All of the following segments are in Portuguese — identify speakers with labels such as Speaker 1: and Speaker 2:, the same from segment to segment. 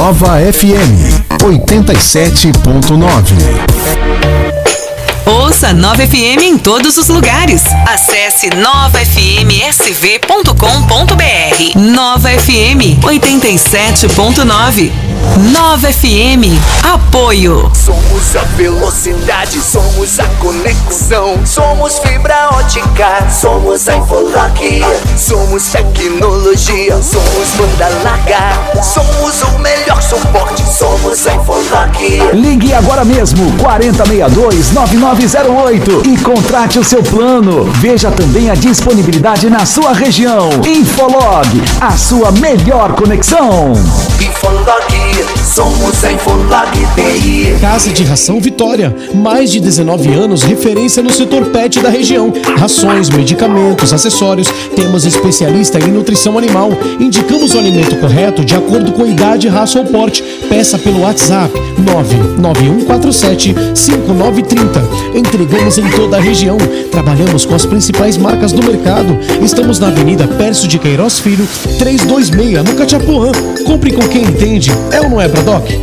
Speaker 1: Nova FM 87.9.
Speaker 2: Ouça Nova FM em todos os lugares. Acesse novafmsv.com.br. Nova FM 87.9. Nova FM. Apoio.
Speaker 3: Somos a velocidade, somos a conexão. Somos fibra ótica, somos a Infolock. Somos tecnologia, somos banda larga. Somos o melhor suporte, somos a Infolock.
Speaker 4: Ligue agora mesmo 4062-9908 e contrate o seu plano. Veja também a disponibilidade na sua região. Infolog, a sua melhor conexão.
Speaker 3: Infolock, somos a Infolock TI.
Speaker 5: Casa de Ração Vitória, mais de 19 anos, referência no setor pet da região. Rações, medicamentos, acessórios, temos especialista em nutrição animal. Indicamos o alimento correto de acordo com a idade, raça ou porte. Peça pelo WhatsApp 99147 5930. Entregamos em toda a região. Trabalhamos com as principais marcas do mercado. Estamos na Avenida Pércio de Queiroz Filho, 326, no Cachapuã. Compre com quem entende. É ou não é, Bradock?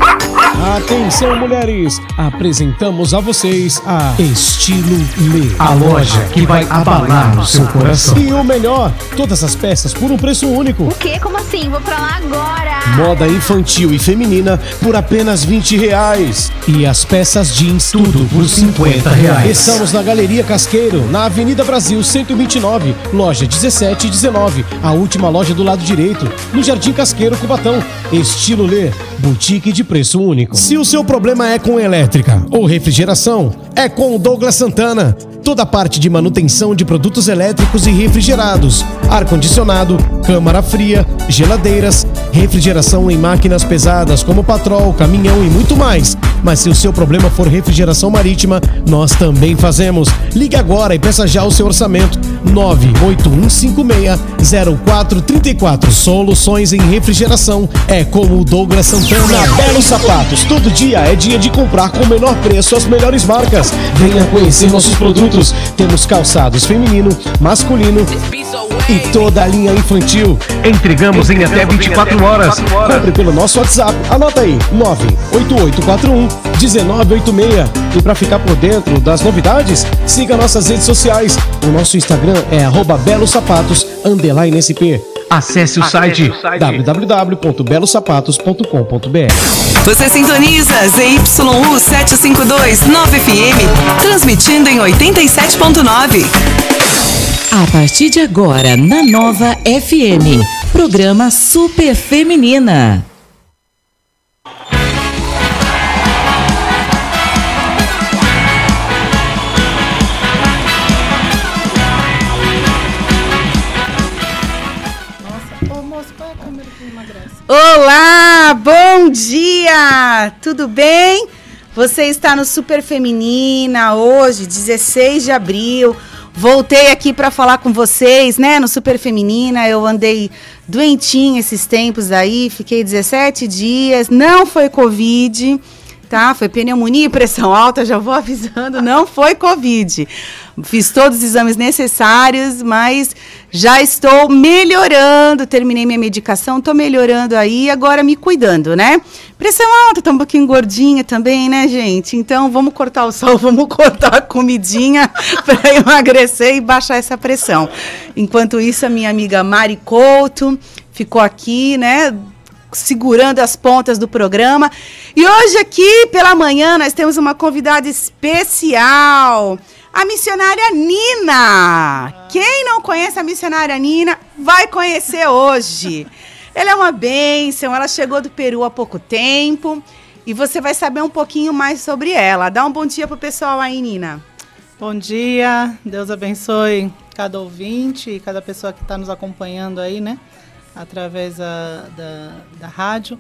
Speaker 5: Atenção, mulheres! Apresentamos a vocês a Estilo Lê.
Speaker 6: A loja que vai abalar o seu coração.
Speaker 5: E o melhor, todas as peças por um preço único.
Speaker 7: O quê? Como assim? Vou pra lá agora!
Speaker 5: Moda infantil e feminina por apenas 20 reais. E as peças jeans,
Speaker 6: Tudo por 50 reais.
Speaker 5: Estamos na Galeria Casqueiro, na Avenida Brasil 129, loja 17 e 19, a última loja do lado direito, no Jardim Casqueiro, Cubatão. Estilo Lê, boutique de preço único. Se o seu problema é com elétrica ou refrigeração, é com o Douglas Santana. Toda a parte de manutenção de produtos elétricos e refrigerados, ar-condicionado, câmara fria, geladeiras, refrigeração em máquinas pesadas como patrol, caminhão e muito mais. Mas se o seu problema for refrigeração marítima, nós também fazemos. Ligue agora e peça já o seu orçamento. 981560434. Soluções em refrigeração é com o Douglas Santana. Belos Sapatos. Todo dia é dia de comprar com o menor preço as melhores marcas. Venha conhecer nossos produtos. Temos calçados feminino, masculino e toda a linha infantil.
Speaker 6: Entregamos em até 24 horas.
Speaker 5: Compre pelo nosso WhatsApp. Anota aí: 98841 1986. E para ficar por dentro das novidades, siga nossas redes sociais. O nosso Instagram é arroba
Speaker 6: Acesse o site
Speaker 5: www.belosapatos.com.br
Speaker 2: Você sintoniza ZYU 752 9 FM, transmitindo em 87.9. A partir de agora, na Nova FM, programa Super Feminina.
Speaker 8: Olá, bom dia! Tudo bem? Você está no Super Feminina hoje, 16 de abril. Voltei aqui para falar com vocês, né? No Super Feminina, eu andei doentinha esses tempos aí, fiquei 17 dias, não foi Covid, tá? Foi pneumonia e pressão alta, já vou avisando, não foi Covid. Fiz todos os exames necessários, mas já estou melhorando, terminei minha medicação, estou melhorando aí, agora me cuidando, né? Pressão alta, tô um pouquinho gordinha também, né, gente? Então vamos cortar o sol, vamos cortar a comidinha para emagrecer e baixar essa pressão. Enquanto isso, a minha amiga Mari Couto ficou aqui, né? Segurando as pontas do programa. E hoje aqui pela manhã nós temos uma convidada especial, a missionária Nina. Quem não conhece a missionária Nina vai conhecer hoje. Ela é uma bênção, ela chegou do Peru há pouco tempo e você vai saber um pouquinho mais sobre ela. Dá um bom dia pro pessoal aí, Nina.
Speaker 9: Bom dia, Deus abençoe cada ouvinte e cada pessoa que está nos acompanhando aí, né? Através da, da, da rádio.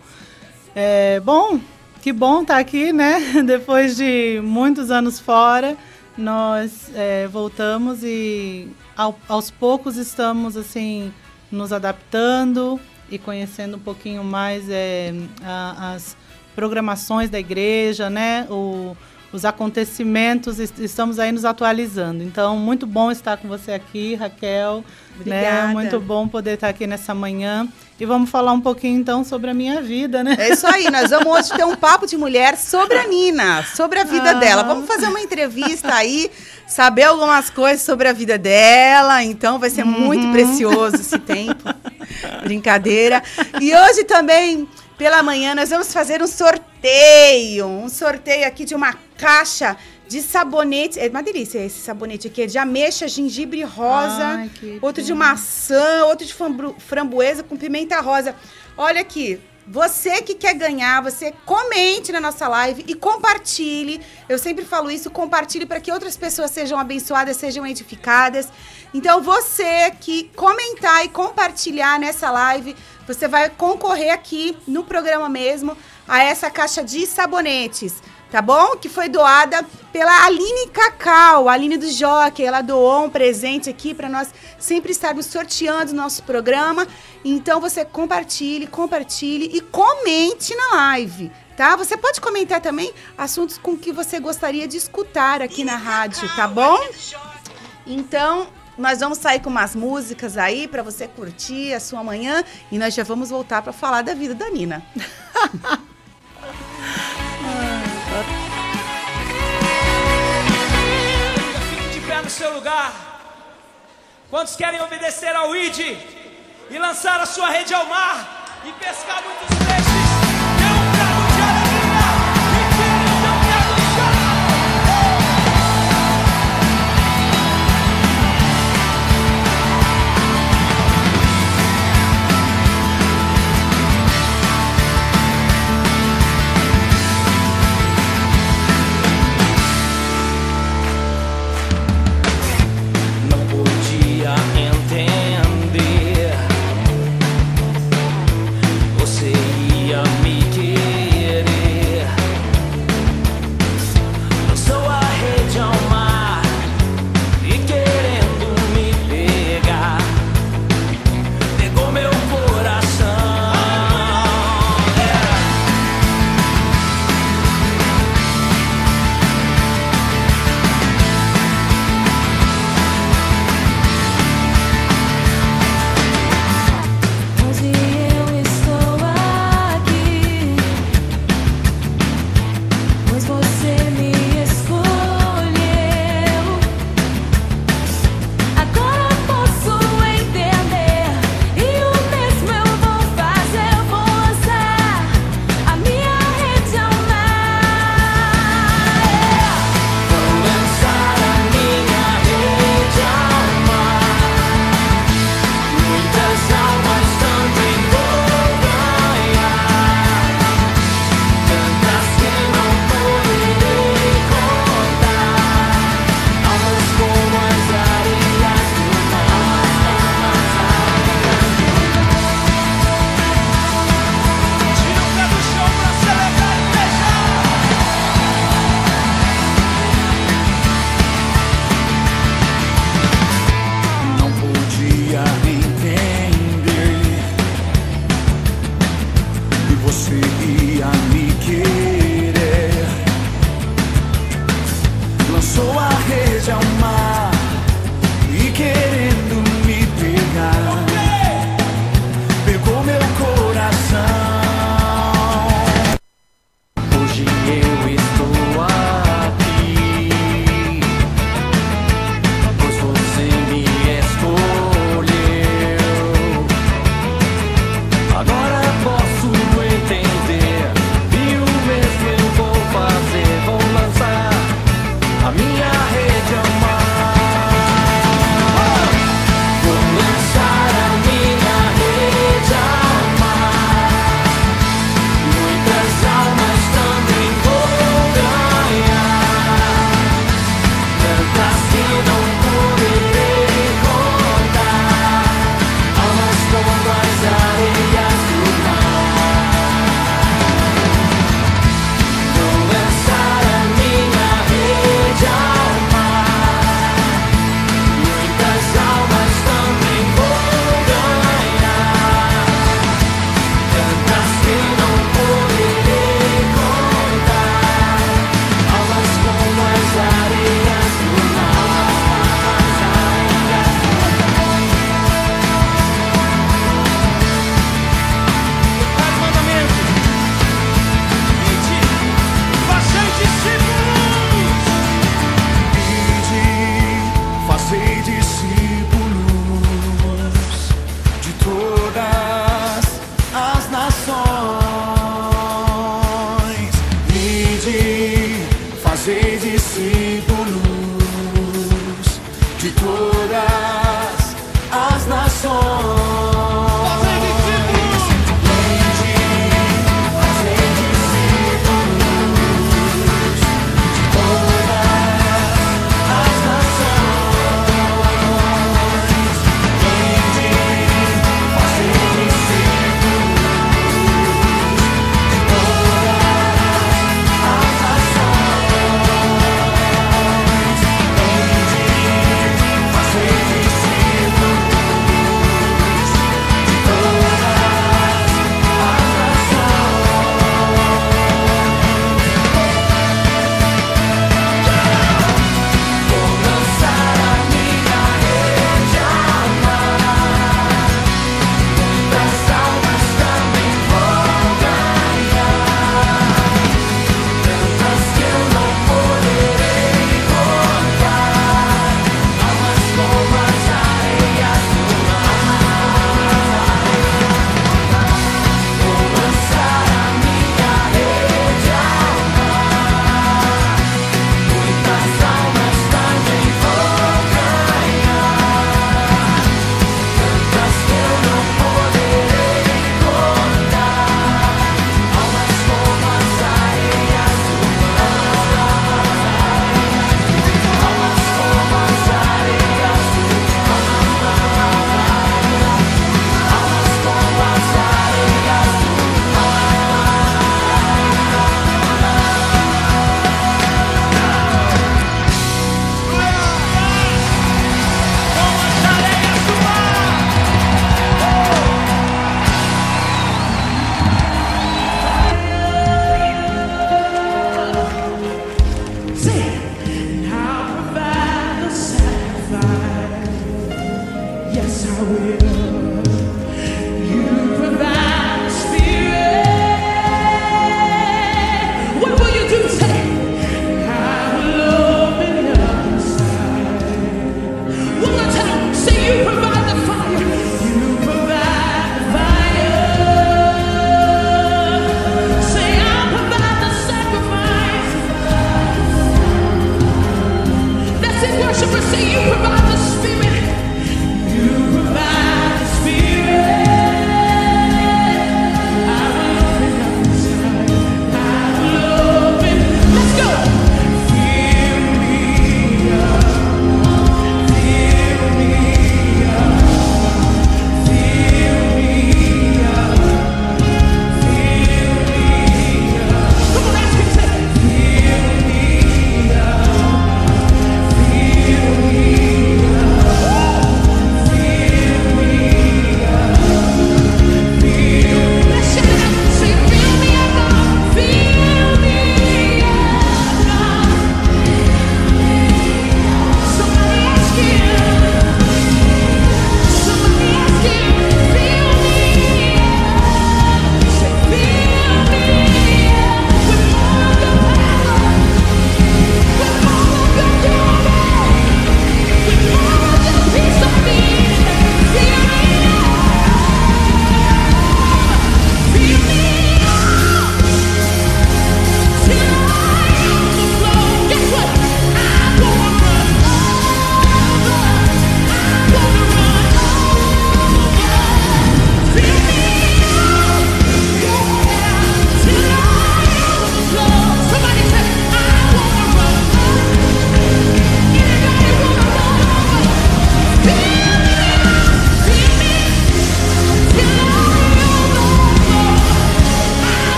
Speaker 9: É, bom, que bom estar aqui, né? Depois de muitos anos fora, nós é, voltamos e ao, aos poucos estamos assim nos adaptando e conhecendo um pouquinho mais é, a, as programações da igreja, né? O, os acontecimentos, est- estamos aí nos atualizando. Então, muito bom estar com você aqui, Raquel.
Speaker 8: Obrigada.
Speaker 9: Né? Muito bom poder estar aqui nessa manhã E vamos falar um pouquinho então sobre a minha vida, né?
Speaker 8: É isso aí, nós vamos hoje ter um papo de mulher sobre a Nina, sobre a vida
Speaker 9: Ah.
Speaker 8: dela. Vamos fazer uma entrevista aí, saber algumas coisas sobre a vida dela, então vai ser
Speaker 9: Uhum.
Speaker 8: muito precioso esse tempo. Brincadeira. E hoje também, pela manhã, nós vamos fazer um sorteio, um sorteio aqui de uma caixa de sabonete, é uma delícia esse sabonete aqui, é de ameixa, gengibre rosa,
Speaker 9: Ai,
Speaker 8: outro de maçã, outro de framboesa com pimenta rosa. Olha aqui, você que quer ganhar, você comente na nossa live e compartilhe. Eu sempre falo isso, compartilhe para que outras pessoas sejam abençoadas, sejam edificadas. Então, você que comentar e compartilhar nessa live, você vai concorrer aqui no programa mesmo a essa caixa de sabonetes tá bom? Que foi doada pela Aline Cacau, a Aline do Jockey. Ela doou um presente aqui para nós sempre estarmos sorteando o nosso programa. Então você compartilhe, compartilhe e comente na live. Tá? Você pode comentar também assuntos com que você gostaria de escutar aqui na rádio, tá bom? Então, nós vamos sair com umas músicas aí para você curtir a sua manhã e nós já vamos voltar para falar da vida da Nina.
Speaker 1: Fique de pé no seu lugar. Quantos querem obedecer ao ID e lançar a sua rede ao mar e pescar muitos peixes?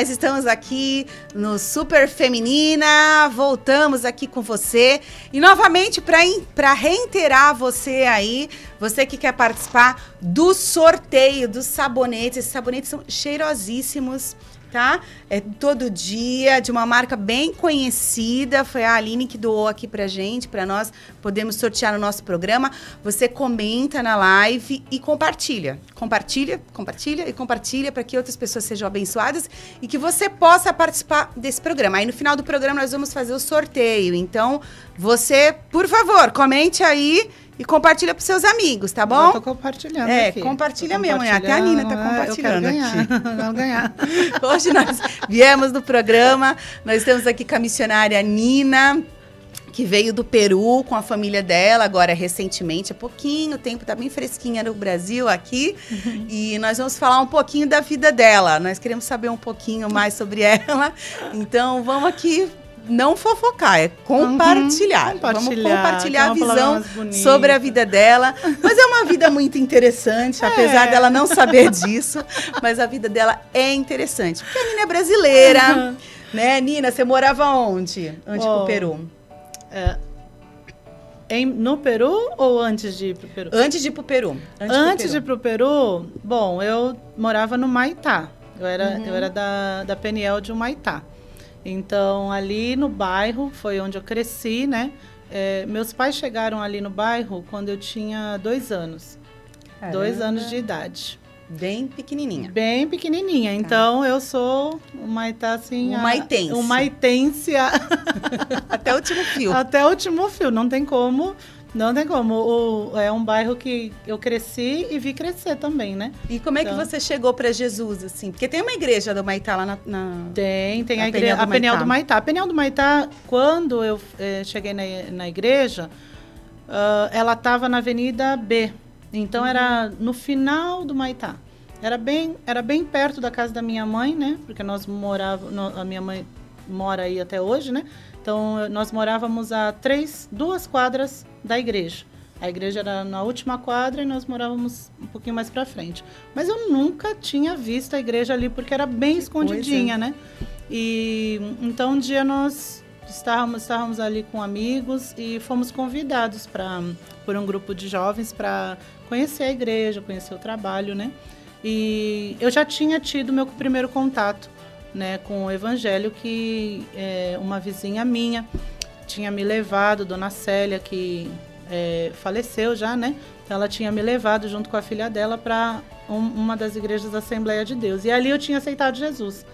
Speaker 8: Nós estamos aqui no Super Feminina, voltamos aqui com você. E novamente para reiterar você aí, você que quer participar do sorteio dos sabonetes. Esses sabonetes são cheirosíssimos, tá? É todo dia, de uma marca bem conhecida. Foi a Aline que doou aqui pra gente, pra nós podemos sortear no nosso programa. Você comenta na live e compartilha. Compartilha, compartilha e compartilha para que outras pessoas sejam abençoadas e que você possa participar desse programa. Aí no final do programa nós vamos fazer o sorteio. Então, você, por favor, comente aí e compartilha para seus amigos, tá bom?
Speaker 9: Eu tô compartilhando
Speaker 8: É,
Speaker 9: aqui.
Speaker 8: compartilha
Speaker 9: Tô
Speaker 8: mesmo, né? Até a Nina tá
Speaker 9: compartilhando, Eu quero ganhar, quero ganhar.
Speaker 8: Hoje nós viemos do programa, nós estamos aqui com a missionária Nina, que veio do Peru com a família dela, agora recentemente, há pouquinho tempo, tá bem fresquinha no Brasil aqui. E nós vamos falar um pouquinho da vida dela. Nós queremos saber um pouquinho mais sobre ela. Então vamos aqui não fofocar, é compartilhar. Vamos
Speaker 9: compartilhar,
Speaker 8: compartilhar a visão sobre a vida dela. Mas é uma vida muito interessante, apesar
Speaker 9: É.
Speaker 8: dela não saber disso. Mas a vida dela é interessante. Porque a Nina é brasileira.
Speaker 9: Uhum.
Speaker 8: Né, Nina, você morava onde? Onde
Speaker 9: Bom,
Speaker 8: pro Peru?
Speaker 9: É, em- no Peru ou antes de ir pro Peru?
Speaker 8: Antes de ir pro Peru. Antes,
Speaker 9: Antes,
Speaker 8: pro
Speaker 9: de ir pro Peru, bom, eu morava no Maitá. Eu era,
Speaker 8: Uhum.
Speaker 9: eu era da, da Peniel de Humaitá. Então, ali no bairro, foi onde eu cresci, né? É, meus pais chegaram ali no bairro quando eu tinha dois anos. Dois
Speaker 8: Caramba.
Speaker 9: anos de idade.
Speaker 8: Bem pequenininha.
Speaker 9: Bem pequenininha. Então, eu sou Humaitá, assim... a-
Speaker 8: Humaitense.
Speaker 9: Humaitense a-
Speaker 8: Até o último fio.
Speaker 9: Até o último fio. Não tem como... Não tem como. O- é um bairro que eu cresci e vi crescer também, né?
Speaker 8: E como é que
Speaker 9: Então-
Speaker 8: você chegou para Jesus, assim? Porque tem uma igreja do Maitá lá na... na-
Speaker 9: Tem, tem
Speaker 8: A
Speaker 9: a, igreja,
Speaker 8: do
Speaker 9: a Peniel do Maitá. A Peniel do Maitá, quando eu eh, cheguei na, na igreja, ah, ela estava na Avenida B. Então era no final do Maitá. Era bem, era bem perto da casa da minha mãe, né? Porque nós morávamos, a minha mãe mora aí até hoje, né? Então nós morávamos a três, duas quadras da igreja. A igreja era na última quadra e nós morávamos um pouquinho mais para frente. Mas eu nunca tinha visto a igreja ali porque era bem escondidinha, né? E então um dia nós estávamos, estávamos ali com amigos e fomos convidados para por um grupo de jovens para conhecer a igreja, conhecer o trabalho, né? E eu já tinha tido meu primeiro contato, né, com o evangelho que é, uma vizinha minha tinha me levado, Dona Célia, que é, faleceu já, né? Ela tinha me levado junto com a filha dela para uma das igrejas da Assembleia de Deus. E ali eu tinha aceitado Jesus.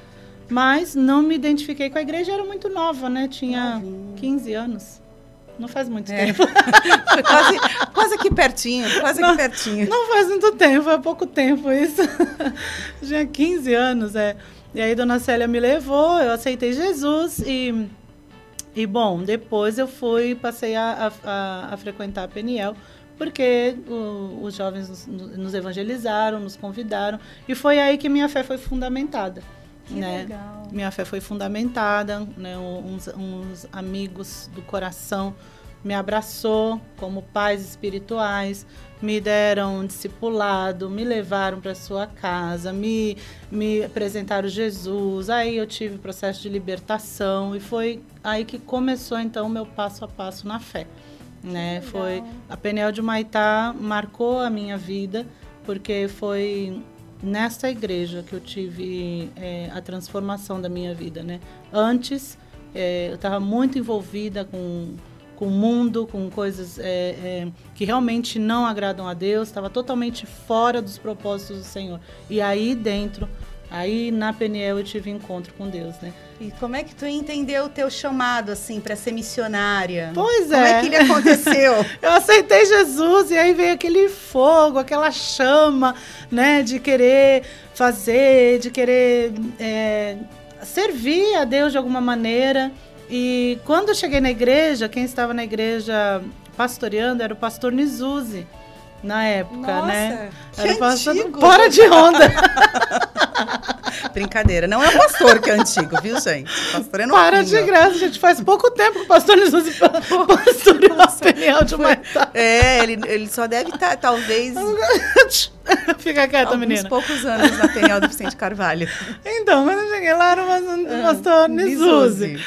Speaker 9: Mas não me identifiquei com a igreja, era muito nova, né? Tinha 15 anos. Não faz muito
Speaker 8: É.
Speaker 9: tempo.
Speaker 8: Foi quase, quase aqui pertinho, quase aqui pertinho.
Speaker 9: Não faz muito tempo, há pouco tempo isso. Tinha 15 anos, é. E aí Dona Célia me levou, eu aceitei Jesus e e bom, depois eu fui, passei a, a- a- frequentar a Peniel, porque o- os jovens nos, nos evangelizaram, nos convidaram, e foi aí que minha fé foi fundamentada. né?
Speaker 8: legal.
Speaker 9: Minha fé foi fundamentada, né? uns, uns amigos do coração me abraçou como pais espirituais, me deram um discipulado, me levaram para sua casa, me, me apresentaram Jesus. Aí eu tive o processo de libertação e foi aí que começou então o meu passo a passo na fé. Né? Foi a Peniel de Maitá marcou a minha vida porque foi nesta igreja que eu tive eh, a transformação da minha vida, né? Antes eh, eu estava muito envolvida com com o mundo, com coisas eh, eh, que realmente não agradam a Deus, estava totalmente fora dos propósitos do Senhor. E aí dentro, aí na Peniel eu tive encontro com Deus, né?
Speaker 8: E como é que tu entendeu o teu chamado, assim, para ser missionária?
Speaker 9: Pois
Speaker 8: Como
Speaker 9: é.
Speaker 8: é que ele aconteceu?
Speaker 9: Eu aceitei Jesus e aí veio aquele fogo, aquela chama, né, de querer fazer, de querer é, servir a Deus de alguma maneira. E quando eu cheguei na igreja, quem estava na igreja pastoreando era o pastor Nizuzi, na época,
Speaker 8: Nossa,
Speaker 9: né? Era o pastor
Speaker 8: antigo.
Speaker 9: fora de onda.
Speaker 8: Brincadeira, não é o pastor que é antigo, viu, gente? O pastor é
Speaker 9: Para
Speaker 8: novinho.
Speaker 9: de graça, gente. Faz pouco tempo que o pastor Nizuzi pastoreou a Peniel de Maitá.
Speaker 8: É, ele, ele só deve estar, talvez,
Speaker 9: Fica quieta,
Speaker 8: alguns
Speaker 9: menina.
Speaker 8: poucos anos na Penel do Vicente Carvalho.
Speaker 9: Então, quando eu cheguei lá, era o pastor-
Speaker 8: Ah,
Speaker 9: Nizuzi.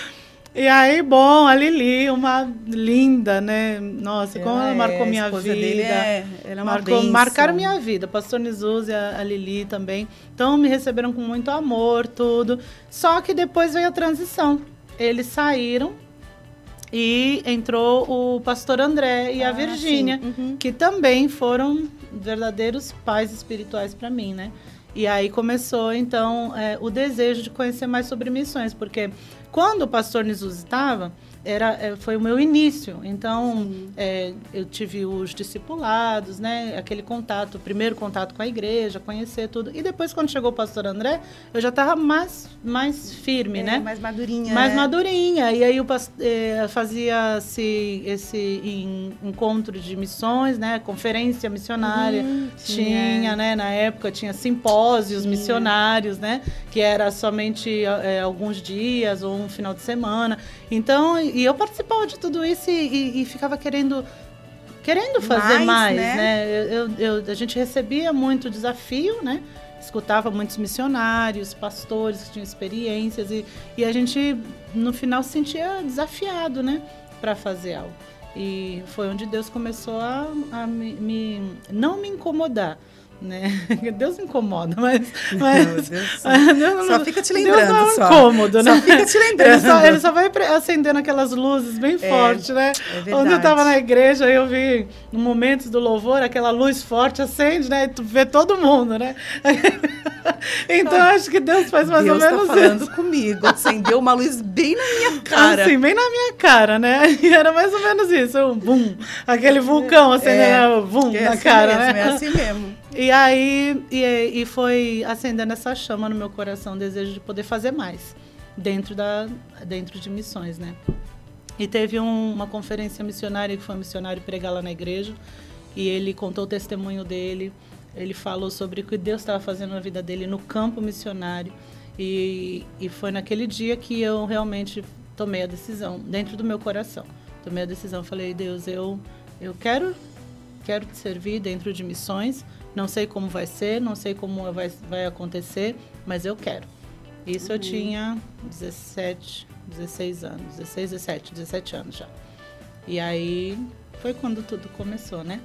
Speaker 9: E aí, bom, a Lili, uma linda, né? Nossa, como ela
Speaker 8: é,
Speaker 9: marcou
Speaker 8: a
Speaker 9: minha vida.
Speaker 8: dele é- ela é
Speaker 9: marcou, marcaram minha vida. Pastor Nizuz e a, a Lili também. Então, me receberam com muito amor, tudo. Só que depois veio a transição. Eles saíram e entrou o pastor André e a
Speaker 8: Ah,
Speaker 9: Virgínia,
Speaker 8: sim, uhum.
Speaker 9: que também foram verdadeiros pais espirituais para mim, né? E aí começou, então, é, o desejo de conhecer mais sobre missões, porque quando o pastor Nizuz estava, era, é, foi o meu início. Então, é, eu tive os discipulados, né? Aquele contato, o primeiro contato com a igreja, conhecer tudo. E depois, quando chegou o pastor André, eu já estava mais, mais firme,
Speaker 8: É,
Speaker 9: né?
Speaker 8: mais madurinha,
Speaker 9: Mais
Speaker 8: né?
Speaker 9: madurinha. E aí eh, fazia-se esse en- encontro de missões, né? Conferência missionária.
Speaker 8: Uhum,
Speaker 9: tinha,
Speaker 8: tinha.
Speaker 9: né? Na época tinha simpósios missionários, né? Que era somente alguns dias ou um final de semana. Então, e eu participava de tudo isso e, e- e ficava querendo querendo fazer
Speaker 8: Mais,
Speaker 9: mais,
Speaker 8: né?
Speaker 9: né? Eu, eu- a gente recebia muito desafio, né? Escutava muitos missionários, pastores que tinham experiências e, e a gente no final se sentia desafiado, né? Para fazer algo. E foi onde Deus começou a, a me, me- não me incomodar. Né? Deus me incomoda, mas. mas
Speaker 8: Deus
Speaker 9: Deus
Speaker 8: só fica te
Speaker 9: Deus
Speaker 8: lembrando,
Speaker 9: não é um incômodo,
Speaker 8: Só
Speaker 9: né?
Speaker 8: fica te lembrando.
Speaker 9: Ele só, ele só vai acendendo aquelas luzes bem
Speaker 8: É,
Speaker 9: fortes, né?
Speaker 8: é
Speaker 9: Quando eu
Speaker 8: verdade.
Speaker 9: tava na igreja, eu vi no momentos do louvor, aquela luz forte acende, né? E tu vê todo mundo, né? então acho que Deus faz mais
Speaker 8: Deus
Speaker 9: ou menos
Speaker 8: tá falando
Speaker 9: isso.
Speaker 8: comigo. Acendeu uma luz bem na minha cara.
Speaker 9: Assim, bem na minha cara, né? E era mais ou menos isso, um bum, aquele vulcão acendendo, bum,
Speaker 8: é
Speaker 9: na
Speaker 8: assim
Speaker 9: cara,
Speaker 8: mesmo,
Speaker 9: né?
Speaker 8: É assim mesmo.
Speaker 9: E aí, e, e foi acendendo essa chama no meu coração, o desejo de poder fazer mais dentro, da, dentro de missões, né? E teve um- uma conferência missionária, que foi um missionário pregar lá na igreja, e ele contou o testemunho dele, ele falou sobre o que Deus estava fazendo na vida dele no campo missionário, e, e foi naquele dia que eu realmente tomei a decisão, dentro do meu coração. Tomei a decisão, falei, Deus, eu, eu quero quero te servir dentro de missões. Não sei como vai ser, não sei como vai, vai acontecer, mas eu quero. Isso eu
Speaker 8: Uhum.
Speaker 9: tinha 17, 16 anos, 16, 17, 17 anos já. E aí foi quando tudo começou, né?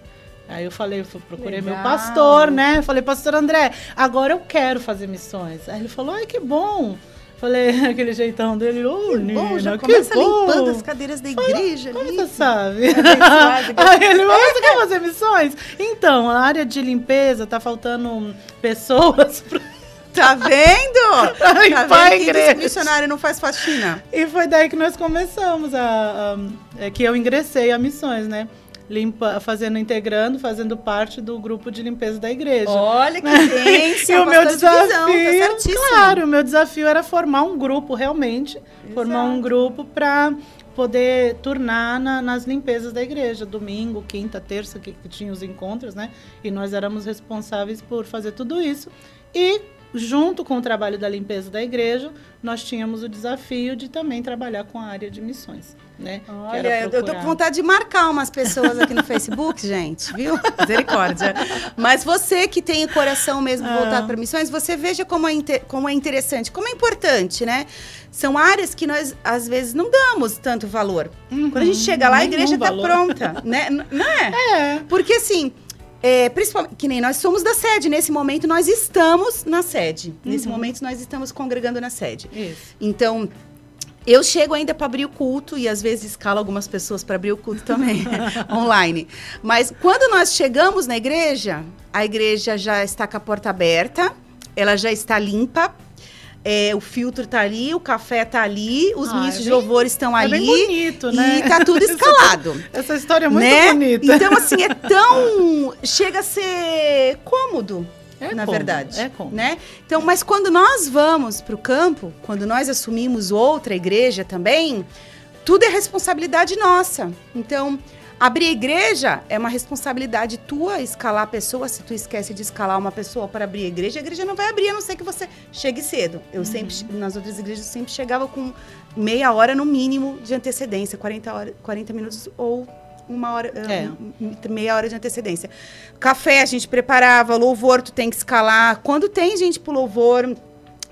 Speaker 9: Aí eu falei, eu procurei meu
Speaker 8: Legal.
Speaker 9: pastor, né? Falei, pastor André, agora eu quero fazer missões. Aí ele falou, ai que bom. Falei, aquele jeitão dele, ô, Nina,
Speaker 8: Bom, já começa
Speaker 9: bom.
Speaker 8: limpando as cadeiras da igreja
Speaker 9: Como
Speaker 8: ali.
Speaker 9: você sabe? Aí ele falou, você quer fazer missões? Então, a área de limpeza tá faltando pessoas pra
Speaker 8: Tá vendo? Tá vendo
Speaker 9: a
Speaker 8: que missionário não faz faxina?
Speaker 9: E foi daí que nós começamos a, a- é que eu ingressei a missões, né? Limpa, fazendo, integrando, fazendo parte do grupo de limpeza da igreja.
Speaker 8: Olha que bênção,
Speaker 9: e o meu desafio,
Speaker 8: visão, tá
Speaker 9: claro, o meu desafio era formar um grupo realmente, formar um grupo para poder turnar na- nas limpezas da igreja, domingo, quinta, terça, que, que tinha os encontros, né? E nós éramos responsáveis por fazer tudo isso. E junto com o trabalho da limpeza da igreja, nós tínhamos o desafio de também trabalhar com a área de missões, né?
Speaker 8: Olha, eu, tô com vontade de marcar umas pessoas aqui no Facebook, gente, viu? Misericórdia. Mas você que tem o coração mesmo
Speaker 9: Ah.
Speaker 8: voltado para missões, você veja como é, inte- como é interessante, como é importante, né? São áreas que nós, às vezes, não damos tanto valor. Quando a gente chega lá, a igreja tá
Speaker 9: valor.
Speaker 8: pronta, né? Não é?
Speaker 9: É.
Speaker 8: Porque assim, é, principalmente, que nem nós somos da sede, nesse momento nós estamos na sede. Nesse
Speaker 9: Uhum.
Speaker 8: momento nós estamos congregando na sede.
Speaker 9: Isso.
Speaker 8: Então, eu chego ainda para abrir o culto e às vezes escalo algumas pessoas para abrir o culto também, online. Mas quando nós chegamos na igreja, a igreja já está com a porta aberta, ela já está limpa. é, o filtro tá ali, o café tá ali, os
Speaker 9: Ah,
Speaker 8: ministros
Speaker 9: é
Speaker 8: de
Speaker 9: bem-
Speaker 8: louvor estão
Speaker 9: é
Speaker 8: ali.
Speaker 9: bem bonito, né?
Speaker 8: E tá tudo escalado.
Speaker 9: Essa história é muito
Speaker 8: né?
Speaker 9: bonita.
Speaker 8: Então, assim, é tão. chega a ser cômodo.
Speaker 9: É
Speaker 8: na
Speaker 9: cômodo,
Speaker 8: verdade.
Speaker 9: é cômodo.
Speaker 8: Né? Então, mas quando nós vamos para o campo, quando nós assumimos outra igreja também, tudo é responsabilidade nossa. Então, abrir a igreja é uma responsabilidade tua escalar a pessoa. Se tu esquece de escalar uma pessoa para abrir a igreja, a igreja não vai abrir, a não ser que você chegue cedo. Eu
Speaker 9: Uhum.
Speaker 8: sempre, nas outras igrejas, eu sempre chegava com meia hora no mínimo de antecedência, 40, hora, 40 minutos ou uma hora,
Speaker 9: É.
Speaker 8: um, meia hora de antecedência. Café a gente preparava, louvor tu tem que escalar. Quando tem gente pro louvor,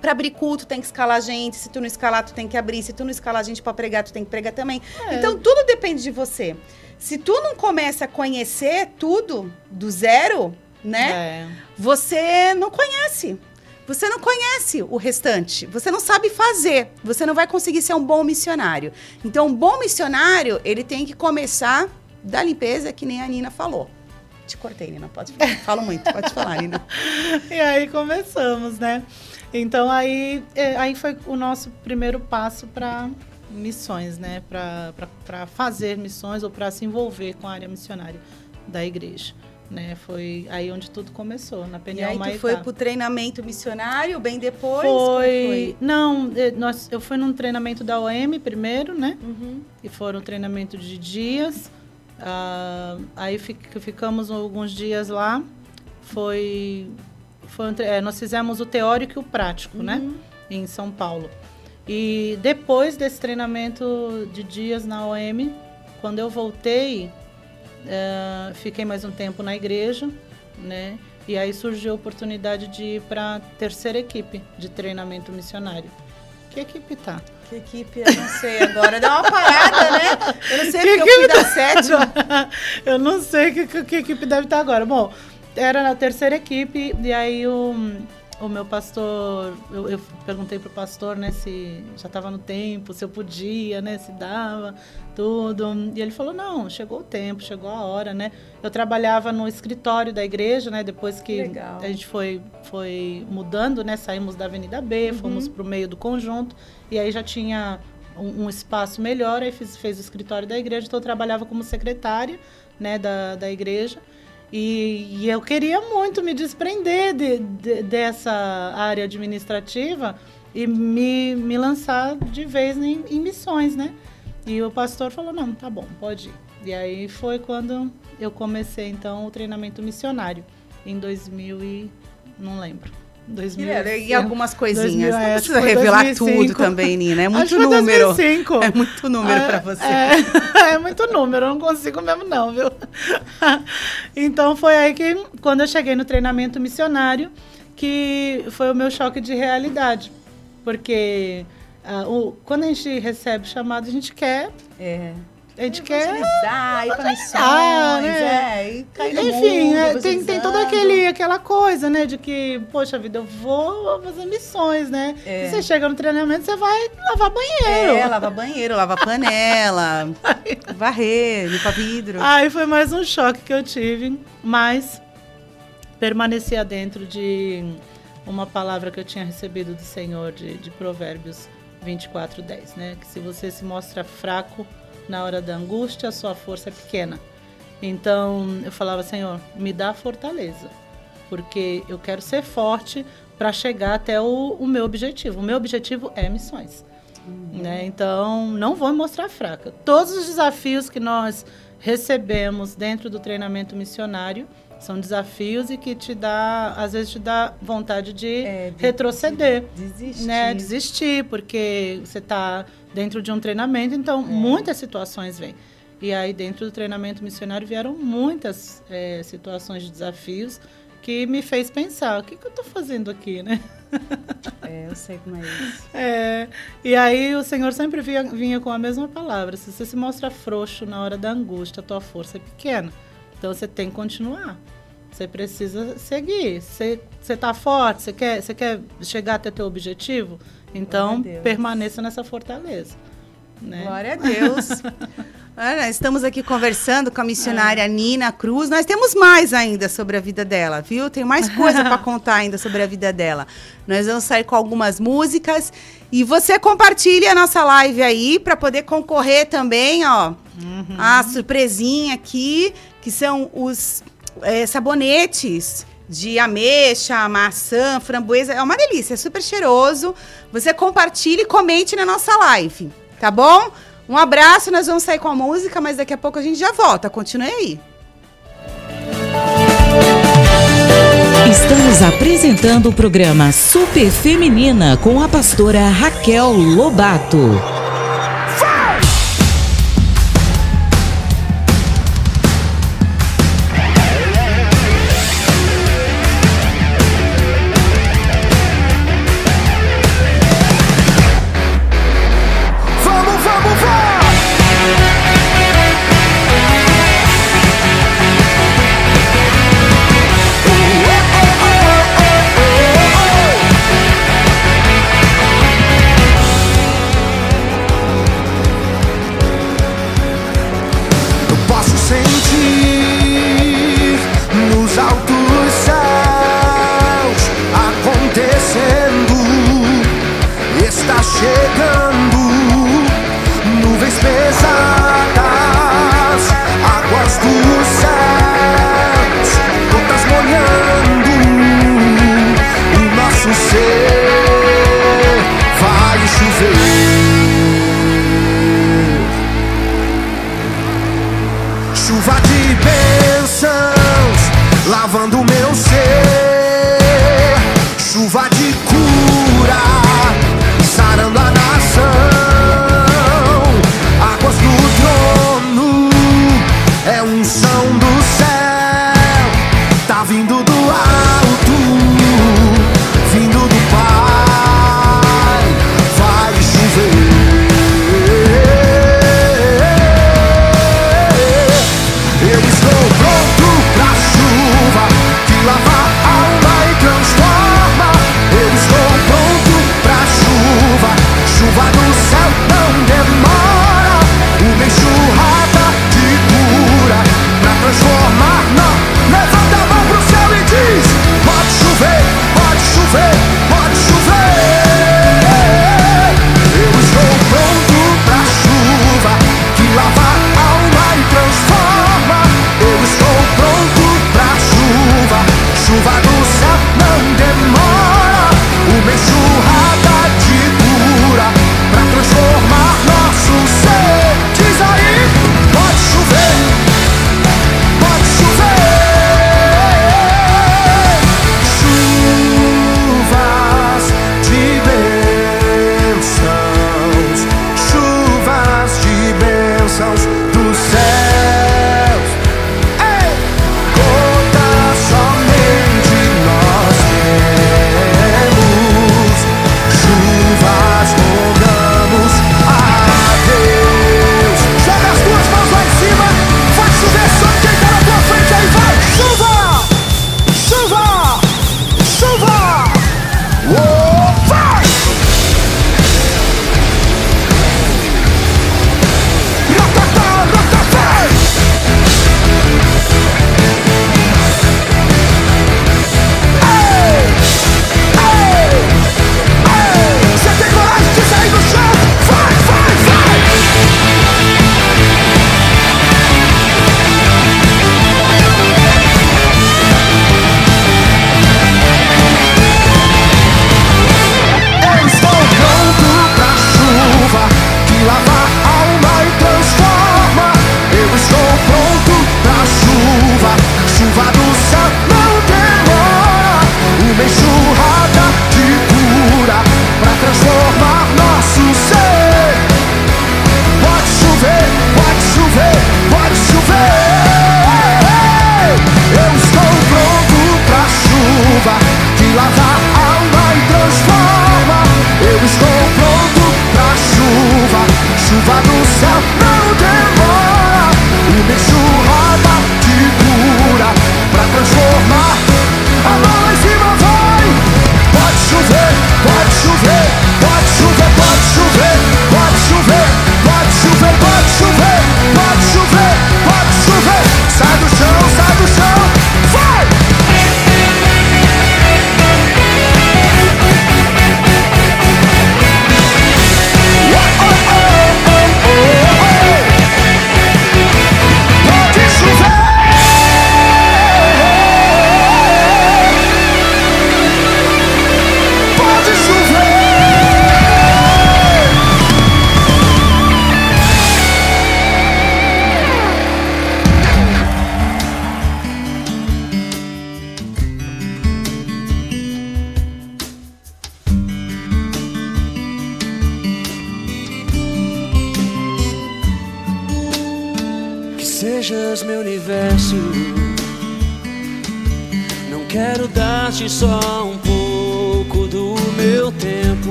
Speaker 8: Pra abrir culto tem que escalar gente, se tu não escalar, tu tem que abrir, se tu não escalar gente pra pregar, tu tem que pregar também.
Speaker 9: É.
Speaker 8: Então tudo depende de você. Se tu não começa a conhecer tudo do zero, né?
Speaker 9: É.
Speaker 8: Você não conhece. Você não conhece o restante. Você não sabe fazer. Você não vai conseguir ser um bom missionário. Então, um bom missionário, ele tem que começar da limpeza, que nem a Nina falou. Te cortei, Nina. Pode falar. Falo muito. Pode falar, Nina.
Speaker 9: E aí começamos, né? Então aí, é, aí foi o nosso primeiro passo para missões, né? Para fazer missões ou para se envolver com a área missionária da igreja. Né? Foi aí onde tudo começou, na
Speaker 8: E
Speaker 9: Peniel
Speaker 8: aí, tu
Speaker 9: Maitá.
Speaker 8: foi pro treinamento missionário bem depois? Como
Speaker 9: Foi. Não, eh, nós, eu fui num treinamento da OM primeiro, né?
Speaker 8: Uhum.
Speaker 9: E foram um treinamento de dias. Ah, aí fi- ficamos alguns dias lá. Foi. foi um tre- eh, nós fizemos o teórico e o prático, né? Em São Paulo. E depois desse treinamento de dias na OM, quando eu voltei, eh, fiquei mais um tempo na igreja, né? E aí surgiu a oportunidade de ir para a terceira equipe de treinamento missionário. Que equipe tá?
Speaker 8: Que equipe? Eu não sei agora. Dá uma parada, né? Eu não sei
Speaker 9: Que
Speaker 8: porque eu fui
Speaker 9: equipe
Speaker 8: da sétima.
Speaker 9: eu não sei que, que, que equipe deve estar agora. Bom, era na terceira equipe, e aí o, o meu pastor, eu, eu perguntei pro pastor, né, se já estava no tempo, se eu podia, né, se dava, tudo. E ele falou, não, chegou o tempo, chegou a hora, né. Eu trabalhava no escritório da igreja, né, depois que
Speaker 8: Legal.
Speaker 9: a gente foi, foi mudando, né, saímos da Avenida B, fomos pro meio do conjunto, e aí já tinha um, um espaço melhor, aí fiz, fez o escritório da igreja, então eu trabalhava como secretária, né, da, da igreja. E, e eu queria muito me desprender de, de- dessa área administrativa e me, me lançar de vez em, em missões, né? E o pastor falou, não, tá bom, pode ir. E aí foi quando eu comecei, então, o treinamento missionário, em 2000 e... não lembro. 2000,
Speaker 8: E algumas coisinhas.
Speaker 9: 2000,
Speaker 8: não
Speaker 9: é,
Speaker 8: precisa revelar
Speaker 9: 2005.
Speaker 8: tudo também, Nina. É muito número.
Speaker 9: 2005.
Speaker 8: É muito número
Speaker 9: É,
Speaker 8: pra você.
Speaker 9: É, é muito número, eu não consigo mesmo não, viu? Então foi aí que, quando eu cheguei no treinamento missionário, que foi o meu choque de realidade. Porque ah, o, quando a gente recebe chamado, a gente quer...
Speaker 8: É.
Speaker 9: A gente quer...
Speaker 8: Ir pra missões,
Speaker 9: Ah, né?
Speaker 8: é, e cair no
Speaker 9: Enfim,
Speaker 8: mundo,
Speaker 9: é, tem, tem
Speaker 8: evangelizando.
Speaker 9: aquele, aquela coisa, né? De que, poxa vida, eu vou fazer missões, né?
Speaker 8: É.
Speaker 9: Você chega no treinamento, você vai lavar banheiro.
Speaker 8: É, lava banheiro, lava panela, varrer, limpa vidro.
Speaker 9: Aí foi mais um choque que eu tive, mas permanecia dentro de uma palavra que eu tinha recebido do Senhor de, de Provérbios 24, 10, né? Que se você se mostra fraco na hora da angústia, a sua força é pequena. Então eu falava, Senhor, me dá fortaleza, porque eu quero ser forte para chegar até o, o meu objetivo. O meu objetivo é missões. Né? Então, não vou me mostrar fraca. Todos os desafios que nós recebemos dentro do treinamento missionário são desafios e que te dá, às vezes te dá vontade de, retroceder,
Speaker 8: desistir.
Speaker 9: né? Desistir, porque você está dentro de um treinamento, então muitas situações vêm. E aí dentro do treinamento missionário vieram muitas eh, situações de desafios que me fez pensar, o que, que eu estou fazendo aqui, né?
Speaker 8: É, eu sei como é isso.
Speaker 9: É, e aí o Senhor sempre vinha, vinha com a mesma palavra. Se você se mostra frouxo na hora da angústia, a tua força é pequena. Então você tem que continuar. Você precisa seguir. Você está forte, você quer, você quer chegar até teu objetivo? Então permaneça nessa fortaleza. Né?
Speaker 8: Glória a Deus. Olha, estamos aqui conversando com a missionária Nina Cruz. Nós temos mais ainda sobre a vida dela, viu? Tem mais coisa para contar ainda sobre a vida dela. Nós vamos sair com algumas músicas e você compartilha a nossa live aí para poder concorrer também, ó. A surpresinha aqui, que são os eh, sabonetes de ameixa, maçã, framboesa. É uma delícia, é super cheiroso. Você compartilha e comente na nossa live, tá bom? Um abraço, nós vamos sair com a música, mas daqui a pouco a gente já volta. Continue aí.
Speaker 2: Estamos apresentando o programa Super Feminina com a pastora Raquel Lobato.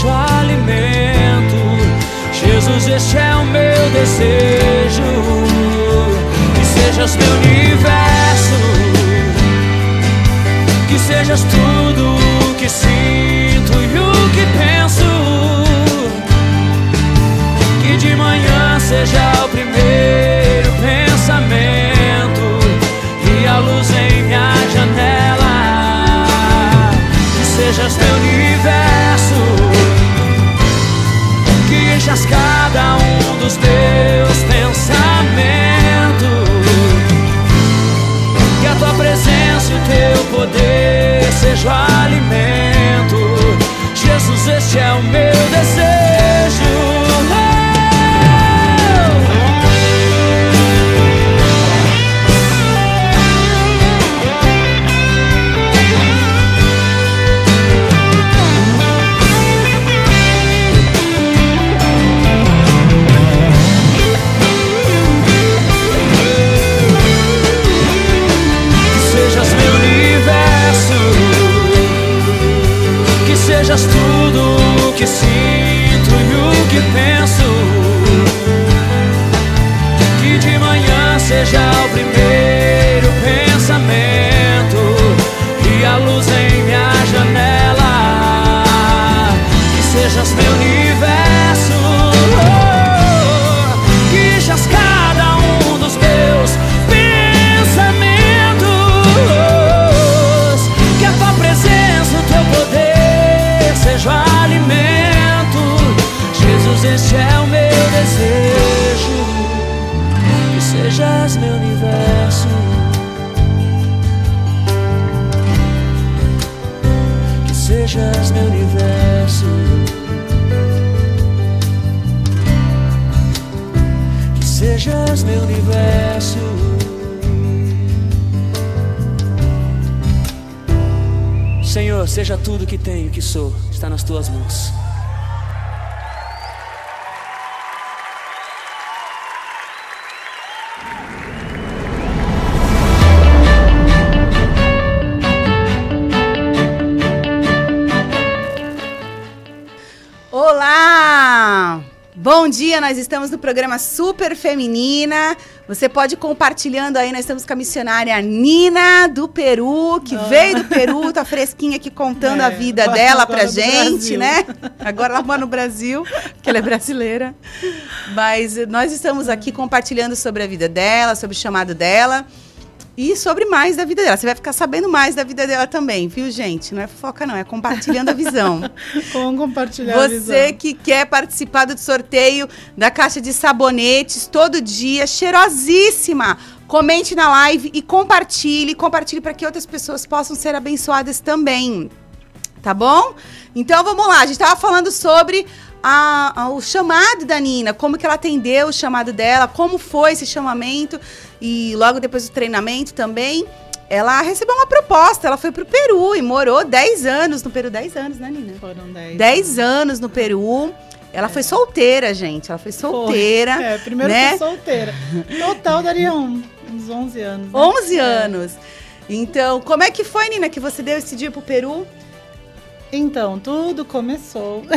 Speaker 1: desejo alimento. Jesus, este é o meu desejo. Que sejas meu universo, que sejas tudo o que sinto e o que penso. Que de manhã seja o primeiro pensamento e a luz em minha janela. Que sejas Deixas cada um dos teus pensamentos. Que a tua presença e o teu poder seja o alimento. Jesus, este é o meu desejo. que sinto e o que penso. Que de manhã seja o primeiro. Sejas meu universo. Que sejas meu universo. Que sejas meu universo. Senhor, seja tudo que tenho, que sou, está nas tuas mãos.
Speaker 8: Dia, nós estamos no programa Super Feminina. Você pode ir compartilhando aí, nós estamos com a missionária Nina do Peru, que veio do Peru, tá fresquinha aqui contando
Speaker 9: É,
Speaker 8: a vida dela pra gente, né? Agora ela mora no Brasil, que ela é brasileira. Mas nós estamos aqui compartilhando sobre a vida dela, sobre o chamado dela. E sobre mais da vida dela. Você vai ficar sabendo mais da vida dela também, viu, gente? Não é fofoca, não, é compartilhando a visão.
Speaker 9: Como compartilhar a visão.
Speaker 8: Você que quer participar do sorteio da caixa de sabonetes todo dia, cheirosíssima. Comente na live e compartilhe, compartilhe para que outras pessoas possam ser abençoadas também. Tá bom? Então vamos lá, a gente tava falando sobre a- a- o chamado da Nina, como que ela atendeu o chamado dela, como foi esse chamamento e logo depois do treinamento também. Ela recebeu uma proposta, ela foi pro Peru e morou 10 anos no Peru, 10 anos, né, Nina?
Speaker 9: Foram 10.
Speaker 8: 10 anos no Peru. Ela foi solteira, gente. Ela foi solteira.
Speaker 9: É, primeiro
Speaker 8: né?
Speaker 9: foi solteira. Total daria um- uns 11 anos. né?
Speaker 8: 11
Speaker 9: É.
Speaker 8: anos. Então, como é que foi, Nina, que você deu esse dia pro Peru?
Speaker 9: Então, tudo começou.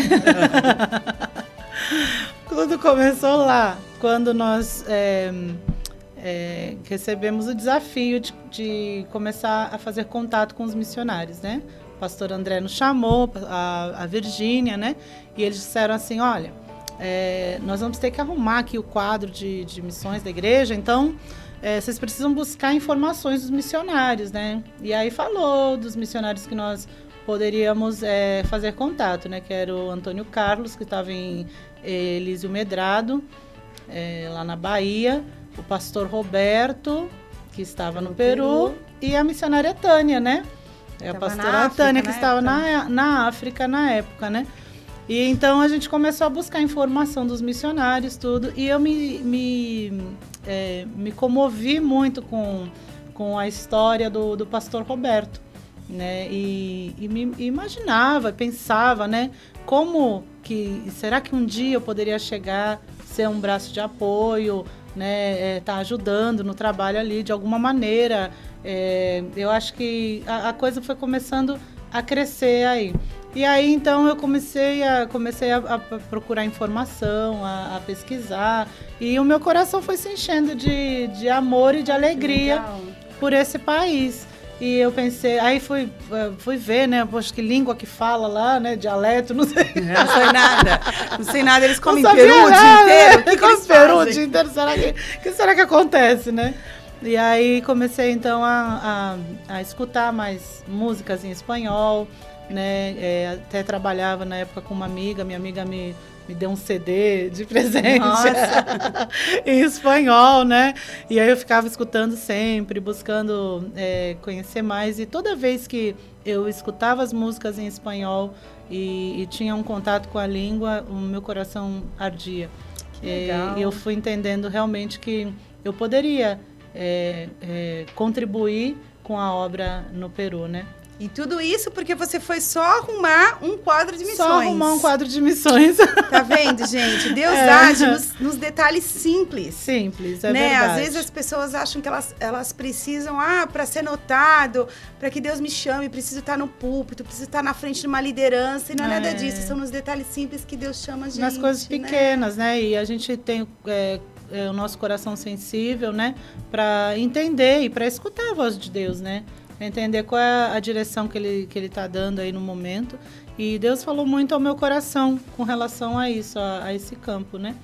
Speaker 9: tudo começou lá, quando nós é, é, recebemos o desafio de, de começar a fazer contato com os missionários, né? O pastor André nos chamou, a, a Virgínia, né? E eles disseram assim: olha, é, nós vamos ter que arrumar aqui o quadro de, de missões da igreja, então é, vocês precisam buscar informações dos missionários, né? E aí falou dos missionários que nós poderíamos é, fazer contato, né? Que era o Antônio Carlos, que estava em eh, Elísio Medrado, é, lá na Bahia, o pastor Roberto, que estava no, Peru, e a missionária Tânia, né? É a pastora
Speaker 8: África
Speaker 9: Tânia, que estava na, na África na época, né? E então a gente começou a buscar informação dos missionários, tudo, e eu me, me, é, me comovi muito com, com a história do, do pastor Roberto, né? E, e me imaginava, pensava, né? Como que, será que um dia eu poderia chegar, ser um braço de apoio, né? É, tá ajudando no trabalho ali de alguma maneira. É, eu acho que a, a coisa foi começando a crescer aí. E aí então eu comecei a comecei a, a procurar informação, a, a pesquisar e o meu coração foi se enchendo de, de amor e de alegria por esse país. E eu pensei, aí fui, eh, fui ver, né? Poxa, que língua que fala lá, né? Dialeto, não sei.
Speaker 8: Não sei nada. Não sei nada. Eles comem peru o dia inteiro. O que, que
Speaker 9: Comem
Speaker 8: eles
Speaker 9: peru o dia inteiro. Será que, que será que acontece, né? E aí comecei então a, a, a escutar mais músicas em espanhol, né? É, até trabalhava na época com uma amiga, minha amiga me, me deu um CD de presente em espanhol, né? E aí eu ficava escutando sempre, buscando é, conhecer mais. E toda vez que eu escutava as músicas em espanhol e, e tinha um contato com a língua, o meu coração ardia. E-. E eu fui entendendo realmente que eu poderia é, é, contribuir com a obra no Peru, né?
Speaker 8: E tudo isso porque você foi só arrumar um quadro de missões.
Speaker 9: Só arrumar um quadro de missões.
Speaker 8: Tá vendo, gente? Deus
Speaker 9: É.
Speaker 8: age nos, nos detalhes simples.
Speaker 9: Simples, é
Speaker 8: né?
Speaker 9: verdade.
Speaker 8: Às vezes as pessoas acham que elas, elas precisam, ah, para ser notado, para que Deus me chame, preciso estar no púlpito, preciso estar na frente de uma liderança. E não é, nada
Speaker 9: É.
Speaker 8: disso. São nos detalhes simples que Deus chama a gente.
Speaker 9: nas coisas
Speaker 8: né?
Speaker 9: pequenas, né? E a gente tem é, é, o nosso coração sensível, né? Para entender e para escutar a voz de Deus, né? Entender qual é a direção que ele que ele está dando aí no momento. E Deus falou muito ao meu coração com relação a isso, a, a esse campo, né?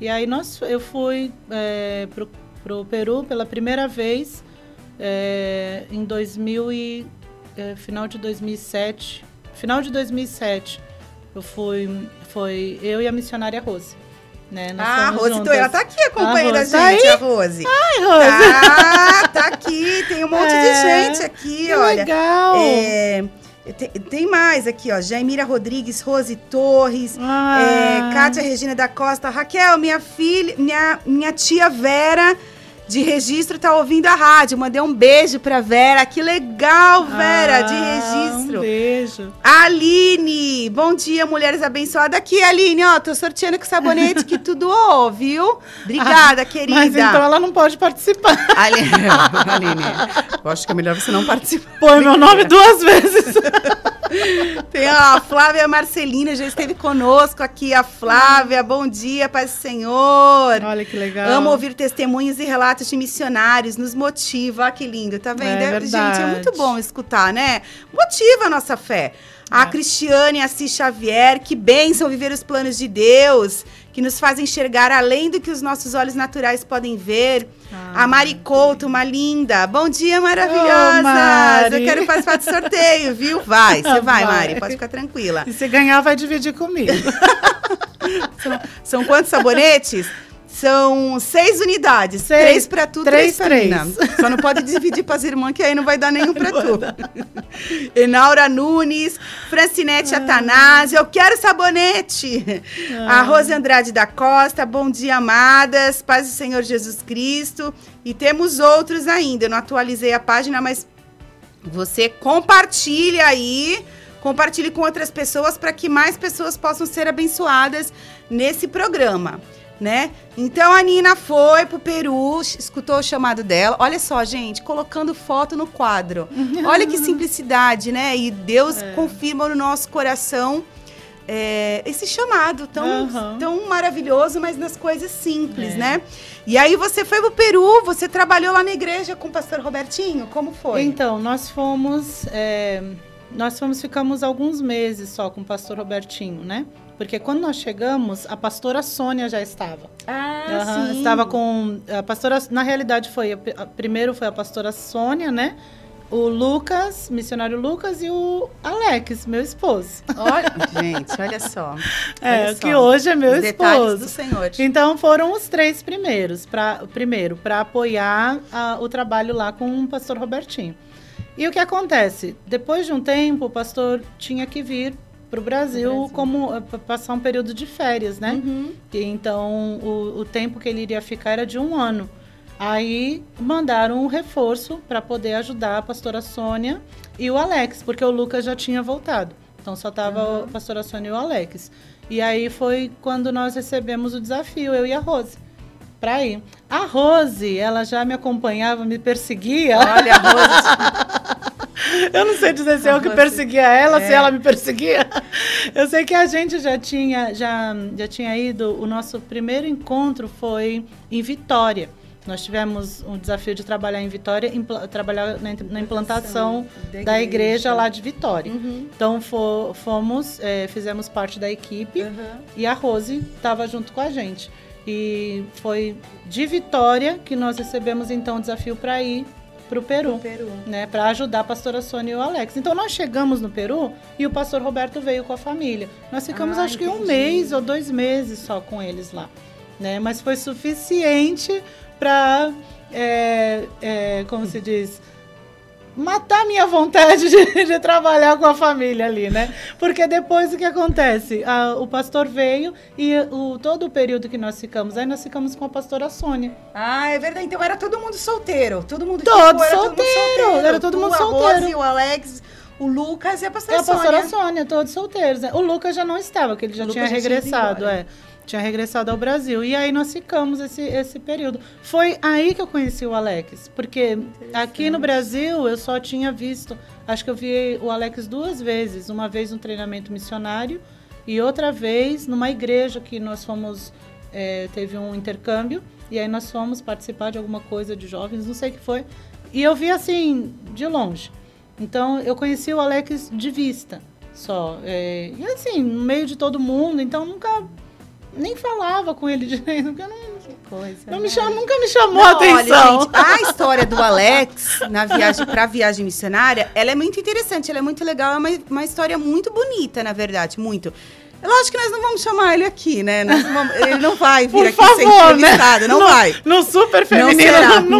Speaker 9: E aí nós, eu fui é, pro, pro Peru pela primeira vez é, em 2000 e é, final de 2007, final de 2007. Eu fui, foi eu e a missionária Rose. Né? Nós
Speaker 8: Ah, a Rose,
Speaker 9: juntas.
Speaker 8: ela tá aqui acompanhando a,
Speaker 9: Rose
Speaker 8: gente,
Speaker 9: tá
Speaker 8: a Rose.
Speaker 9: Ai, Rose.
Speaker 8: Ah, tá aqui, tem um monte de
Speaker 9: É,
Speaker 8: gente aqui,
Speaker 9: que
Speaker 8: olha.
Speaker 9: legal.
Speaker 8: É, tem, tem mais aqui, ó. Jaimira Rodrigues, Rose Torres,
Speaker 9: Ah.
Speaker 8: é, Kátia Regina da Costa, Raquel, minha filha, minha, minha tia Vera de registro tá ouvindo a rádio. Mandei um beijo pra Vera. Que legal, Vera, de
Speaker 9: Ah,
Speaker 8: registro.
Speaker 9: Um beijo.
Speaker 8: Aline, bom dia, mulheres abençoadas. Aqui, Aline, ó, tô sorteando com sabonete que tu doou, viu? Obrigada, querida.
Speaker 9: Mas então ela não pode participar.
Speaker 8: Aline, Aline, eu acho que é melhor você não participar.
Speaker 9: Põe meu nome duas vezes.
Speaker 8: Tem a Flávia Marcelina, já esteve conosco aqui. A Flávia, bom dia, paz do Senhor.
Speaker 9: Olha que legal.
Speaker 8: Amo ouvir testemunhos e relatos de missionários, nos motiva. Olha que lindo, tá vendo?
Speaker 9: É
Speaker 8: Gente, é muito bom escutar, né? Motiva a nossa fé. A Cristiane Assis Xavier, que bênção viver os planos de Deus, que nos fazem enxergar além do que os nossos olhos naturais podem ver. a Mari Couto, uma linda. Bom dia, maravilhosas!
Speaker 9: Mari.
Speaker 8: Eu quero participar do sorteio, viu? Vai, você vai,
Speaker 9: Vai.
Speaker 8: Mari, pode ficar tranquila.
Speaker 9: E se ganhar, vai dividir comigo.
Speaker 8: São, são quantos sabonetes? São seis unidades.
Speaker 9: Seis.
Speaker 8: Três pra tu, três,
Speaker 9: Três.
Speaker 8: Nina. Só não pode dividir pras irmãs, que aí não vai dar nenhum pra tu. Enaura Nunes, Francinete Atanásio, eu quero sabonete. A Rose Andrade da Costa, bom dia, amadas. Paz do Senhor Jesus Cristo. E temos outros ainda. Eu não atualizei a página, mas você compartilha aí, compartilhe com outras pessoas para que mais pessoas possam ser abençoadas nesse programa, né? Então a Nina foi pro Peru, escutou o chamado dela. Olha só, gente, colocando foto no quadro. Olha que simplicidade, né? E Deus confirma no nosso coração é, esse chamado tão,
Speaker 9: Aham.
Speaker 8: tão maravilhoso, mas nas coisas simples, né? E aí você foi pro Peru, você trabalhou lá na igreja com o pastor Robertinho? Como foi?
Speaker 9: Então, nós fomos. é, nós fomos, ficamos alguns meses só com o pastor Robertinho, né? Porque quando nós chegamos, a pastora Sônia já estava.
Speaker 8: Ah,
Speaker 9: Aham,
Speaker 8: sim.
Speaker 9: Estava com. A pastora. Na realidade, foi. a- a- primeiro foi a pastora Sônia, né? O Lucas, missionário Lucas, e o Alex, meu esposo.
Speaker 8: Olha, gente, olha só.
Speaker 9: É,
Speaker 8: Olha só.
Speaker 9: que hoje é meu
Speaker 8: Os
Speaker 9: esposo.
Speaker 8: do Senhor.
Speaker 9: Então foram os três primeiros, pra, primeiro, para apoiar a- o trabalho lá com o pastor Robertinho. E o que acontece? Depois de um tempo, o pastor tinha que vir para o Brasil, como eh, pa- passar um período de férias, né?
Speaker 8: Uhum.
Speaker 9: E então o, o tempo que ele iria ficar era de um ano. Aí mandaram um reforço para poder ajudar a pastora Sônia e o Alex, porque o Lucas já tinha voltado. Então só tava a pastora Sônia e o Alex. E aí foi quando nós recebemos o desafio, eu e a Rose, para ir. A Rose, ela já me acompanhava, me perseguia.
Speaker 8: Olha, a Rose.
Speaker 9: Eu não sei dizer se eu que perseguia ela, se
Speaker 8: É.
Speaker 9: ela me perseguia. Eu sei que a gente já tinha, já, já tinha ido. O nosso primeiro encontro foi em Vitória. Nós tivemos um desafio de trabalhar em Vitória, impla- trabalhar na, na implantação
Speaker 8: da
Speaker 9: da,
Speaker 8: igreja.
Speaker 9: igreja. lá de Vitória.
Speaker 8: Uhum.
Speaker 9: Então fo- fomos, eh, fizemos parte da equipe e a Rose estava junto com a gente. E foi de Vitória que nós recebemos então o desafio para ir para o Peru,
Speaker 8: Peru.
Speaker 9: né, para ajudar a pastora Sônia e o Alex. Então nós chegamos no Peru e o pastor Roberto veio com a família. Nós ficamos
Speaker 8: Ah,
Speaker 9: acho que um
Speaker 8: entendi.
Speaker 9: mês ou dois meses só com eles lá, né? Mas foi suficiente para, como se diz, matar minha vontade de, de trabalhar com a família ali, né? Porque depois o que acontece? Ah, o pastor veio e o, todo o período que nós ficamos, aí nós ficamos com a pastora Sônia.
Speaker 8: Ah, é verdade. Então era todo mundo solteiro. Todo mundo
Speaker 9: Todo
Speaker 8: ficou, era
Speaker 9: solteiro, era todo
Speaker 8: Tu,
Speaker 9: mundo
Speaker 8: a
Speaker 9: solteiro.
Speaker 8: Rose, o Alex, o Lucas e a
Speaker 9: É
Speaker 8: pastora
Speaker 9: a pastora
Speaker 8: Sônia.
Speaker 9: Sônia, todos solteiros. né? O Lucas já não estava, porque ele já
Speaker 8: O
Speaker 9: tinha
Speaker 8: Lucas já tinha
Speaker 9: regressado,
Speaker 8: embora.
Speaker 9: é. Tinha regressado ao Brasil. E aí nós ficamos esse, esse período. Foi aí que eu conheci o Alex. Porque aqui no Brasil eu só tinha visto. Acho que eu vi o Alex duas vezes. Uma vez no treinamento missionário e outra vez numa igreja que nós fomos. é, teve um intercâmbio. E aí nós fomos participar de alguma coisa de jovens, não sei o que foi. E eu vi assim, de longe. Então eu conheci o Alex de vista só. É, e assim, no meio de todo mundo, então nunca nem falava com ele direito, porque eu não,
Speaker 8: Coisa,
Speaker 9: não
Speaker 8: né?
Speaker 9: me nunca me chamou
Speaker 8: Não,
Speaker 9: a atenção.
Speaker 8: Olha, gente, a história do Alex na viagem para viagem missionária, ela é muito interessante, ela é muito legal, é uma, uma história muito bonita, na verdade, muito. Lógico que nós não vamos chamar ele aqui, né? Não vamos- ele não vai vir
Speaker 9: Por
Speaker 8: aqui
Speaker 9: favor,
Speaker 8: ser
Speaker 9: né?
Speaker 8: entrevistado, não
Speaker 9: No-
Speaker 8: vai.
Speaker 9: no super
Speaker 8: Não
Speaker 9: feminino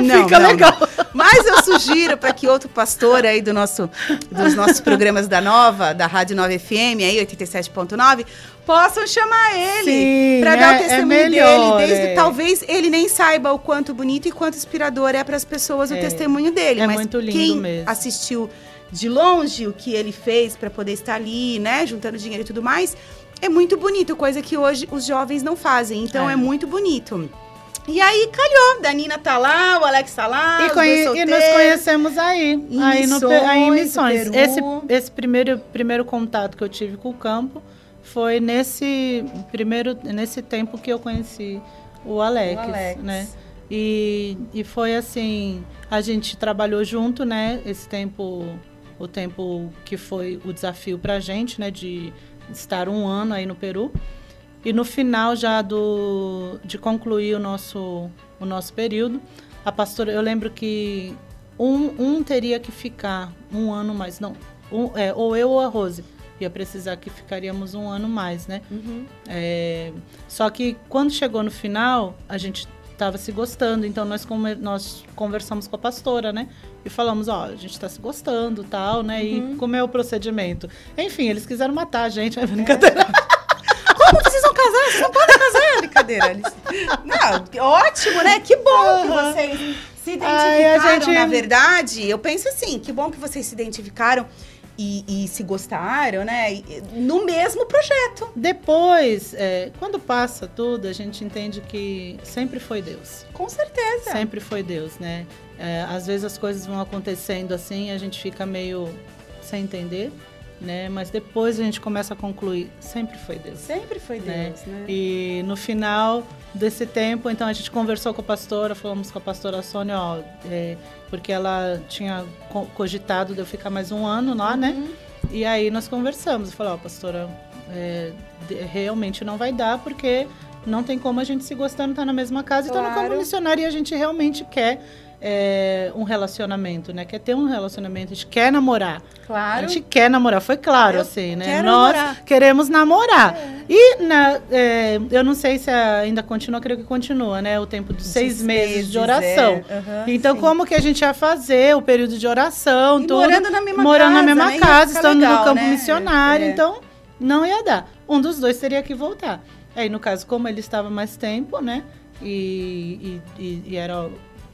Speaker 9: não, fica
Speaker 8: não,
Speaker 9: legal.
Speaker 8: não. Mas eu sugiro para que outro pastor aí do nosso, dos nossos programas da Nova, da Rádio Nova FM, aí 87.9, possam chamar ele para dar
Speaker 9: é-
Speaker 8: o
Speaker 9: é
Speaker 8: testemunho
Speaker 9: melhor,
Speaker 8: dele. Desde,
Speaker 9: é.
Speaker 8: Talvez ele nem saiba o quanto bonito e quanto inspirador é para as pessoas o
Speaker 9: É.
Speaker 8: testemunho dele.
Speaker 9: É
Speaker 8: mas
Speaker 9: muito lindo
Speaker 8: quem
Speaker 9: mesmo.
Speaker 8: assistiu de longe o que ele fez para poder estar ali, né, juntando dinheiro e tudo mais, é muito bonito, coisa que hoje os jovens não fazem. Então é,
Speaker 9: É.
Speaker 8: muito bonito. E aí calhou, da Nina tá lá, o Alex tá lá,
Speaker 9: E, e nós conhecemos aí,
Speaker 8: Em
Speaker 9: aí, no, Pe- aí em
Speaker 8: Missões,
Speaker 9: Missões.
Speaker 8: no
Speaker 9: Esse, esse primeiro, primeiro contato que eu tive com o campo foi nesse primeiro nesse tempo que eu conheci o Alex,
Speaker 8: O Alex.
Speaker 9: né? E, e foi assim, a gente trabalhou junto, né? Esse tempo, o tempo que foi o desafio pra gente, né? De estar um ano aí no Peru. E no final já do, de concluir o nosso, o nosso período, a pastora, eu lembro que um, um teria que ficar um ano mais, não, um, é, ou eu ou a Rose ia precisar que ficaríamos um ano mais, né? É, só que quando chegou no final, a gente estava se gostando, então nós, nós conversamos com a pastora, né? E falamos, ó, a gente está se gostando, tal, né? E como é o procedimento? Enfim, eles quiseram matar a gente, é brincadeira.
Speaker 8: Como vocês vão casar? Vocês não podem casar, brincadeira. Eles- Não, ótimo, né? Que bom que
Speaker 9: Aham.
Speaker 8: vocês se
Speaker 9: Ai,
Speaker 8: identificaram,
Speaker 9: gente-
Speaker 8: na verdade. Eu penso assim, que bom que vocês se identificaram e, e se gostaram, né? E- No mesmo projeto.
Speaker 9: Depois, é, quando passa tudo, a gente entende que sempre foi Deus.
Speaker 8: Com certeza.
Speaker 9: Sempre foi Deus, né? É, às vezes as coisas vão acontecendo assim, a gente fica meio sem entender, né? Mas depois a gente começa a concluir, sempre foi Deus.
Speaker 8: Sempre foi
Speaker 9: né?
Speaker 8: Deus, né?
Speaker 9: E no final desse tempo, então a gente conversou com a pastora, falamos com a pastora Sônia, ó, é, porque ela tinha co- cogitado de eu ficar mais um ano lá, né?
Speaker 8: Uhum.
Speaker 9: E aí nós conversamos, eu falei, ó, pastora, é, realmente não vai dar, porque não tem como a gente se gostando, tá na mesma casa, então no
Speaker 8: Claro.
Speaker 9: campo missionário e a gente realmente quer é, um relacionamento, né? Quer ter um relacionamento, a gente quer namorar.
Speaker 8: Claro.
Speaker 9: A gente quer namorar, foi claro,
Speaker 8: Eu
Speaker 9: assim, né? Nós
Speaker 8: namorar. É.
Speaker 9: queremos namorar. E na, é, eu não sei se ainda continua, creio que continua, né? O tempo dos seis meses,
Speaker 8: meses,
Speaker 9: de oração.
Speaker 8: é. Aham,
Speaker 9: então,
Speaker 8: sim.
Speaker 9: como que a gente ia fazer o período de oração,
Speaker 8: E
Speaker 9: tudo?
Speaker 8: morando na mesma
Speaker 9: morando na
Speaker 8: casa,
Speaker 9: mesma
Speaker 8: né?
Speaker 9: Casa, estando
Speaker 8: legal,
Speaker 9: no campo
Speaker 8: né?
Speaker 9: missionário,
Speaker 8: É.
Speaker 9: então não ia dar. Um dos dois teria que voltar. Aí, no caso, como ele estava mais tempo, né? E, e, e- e era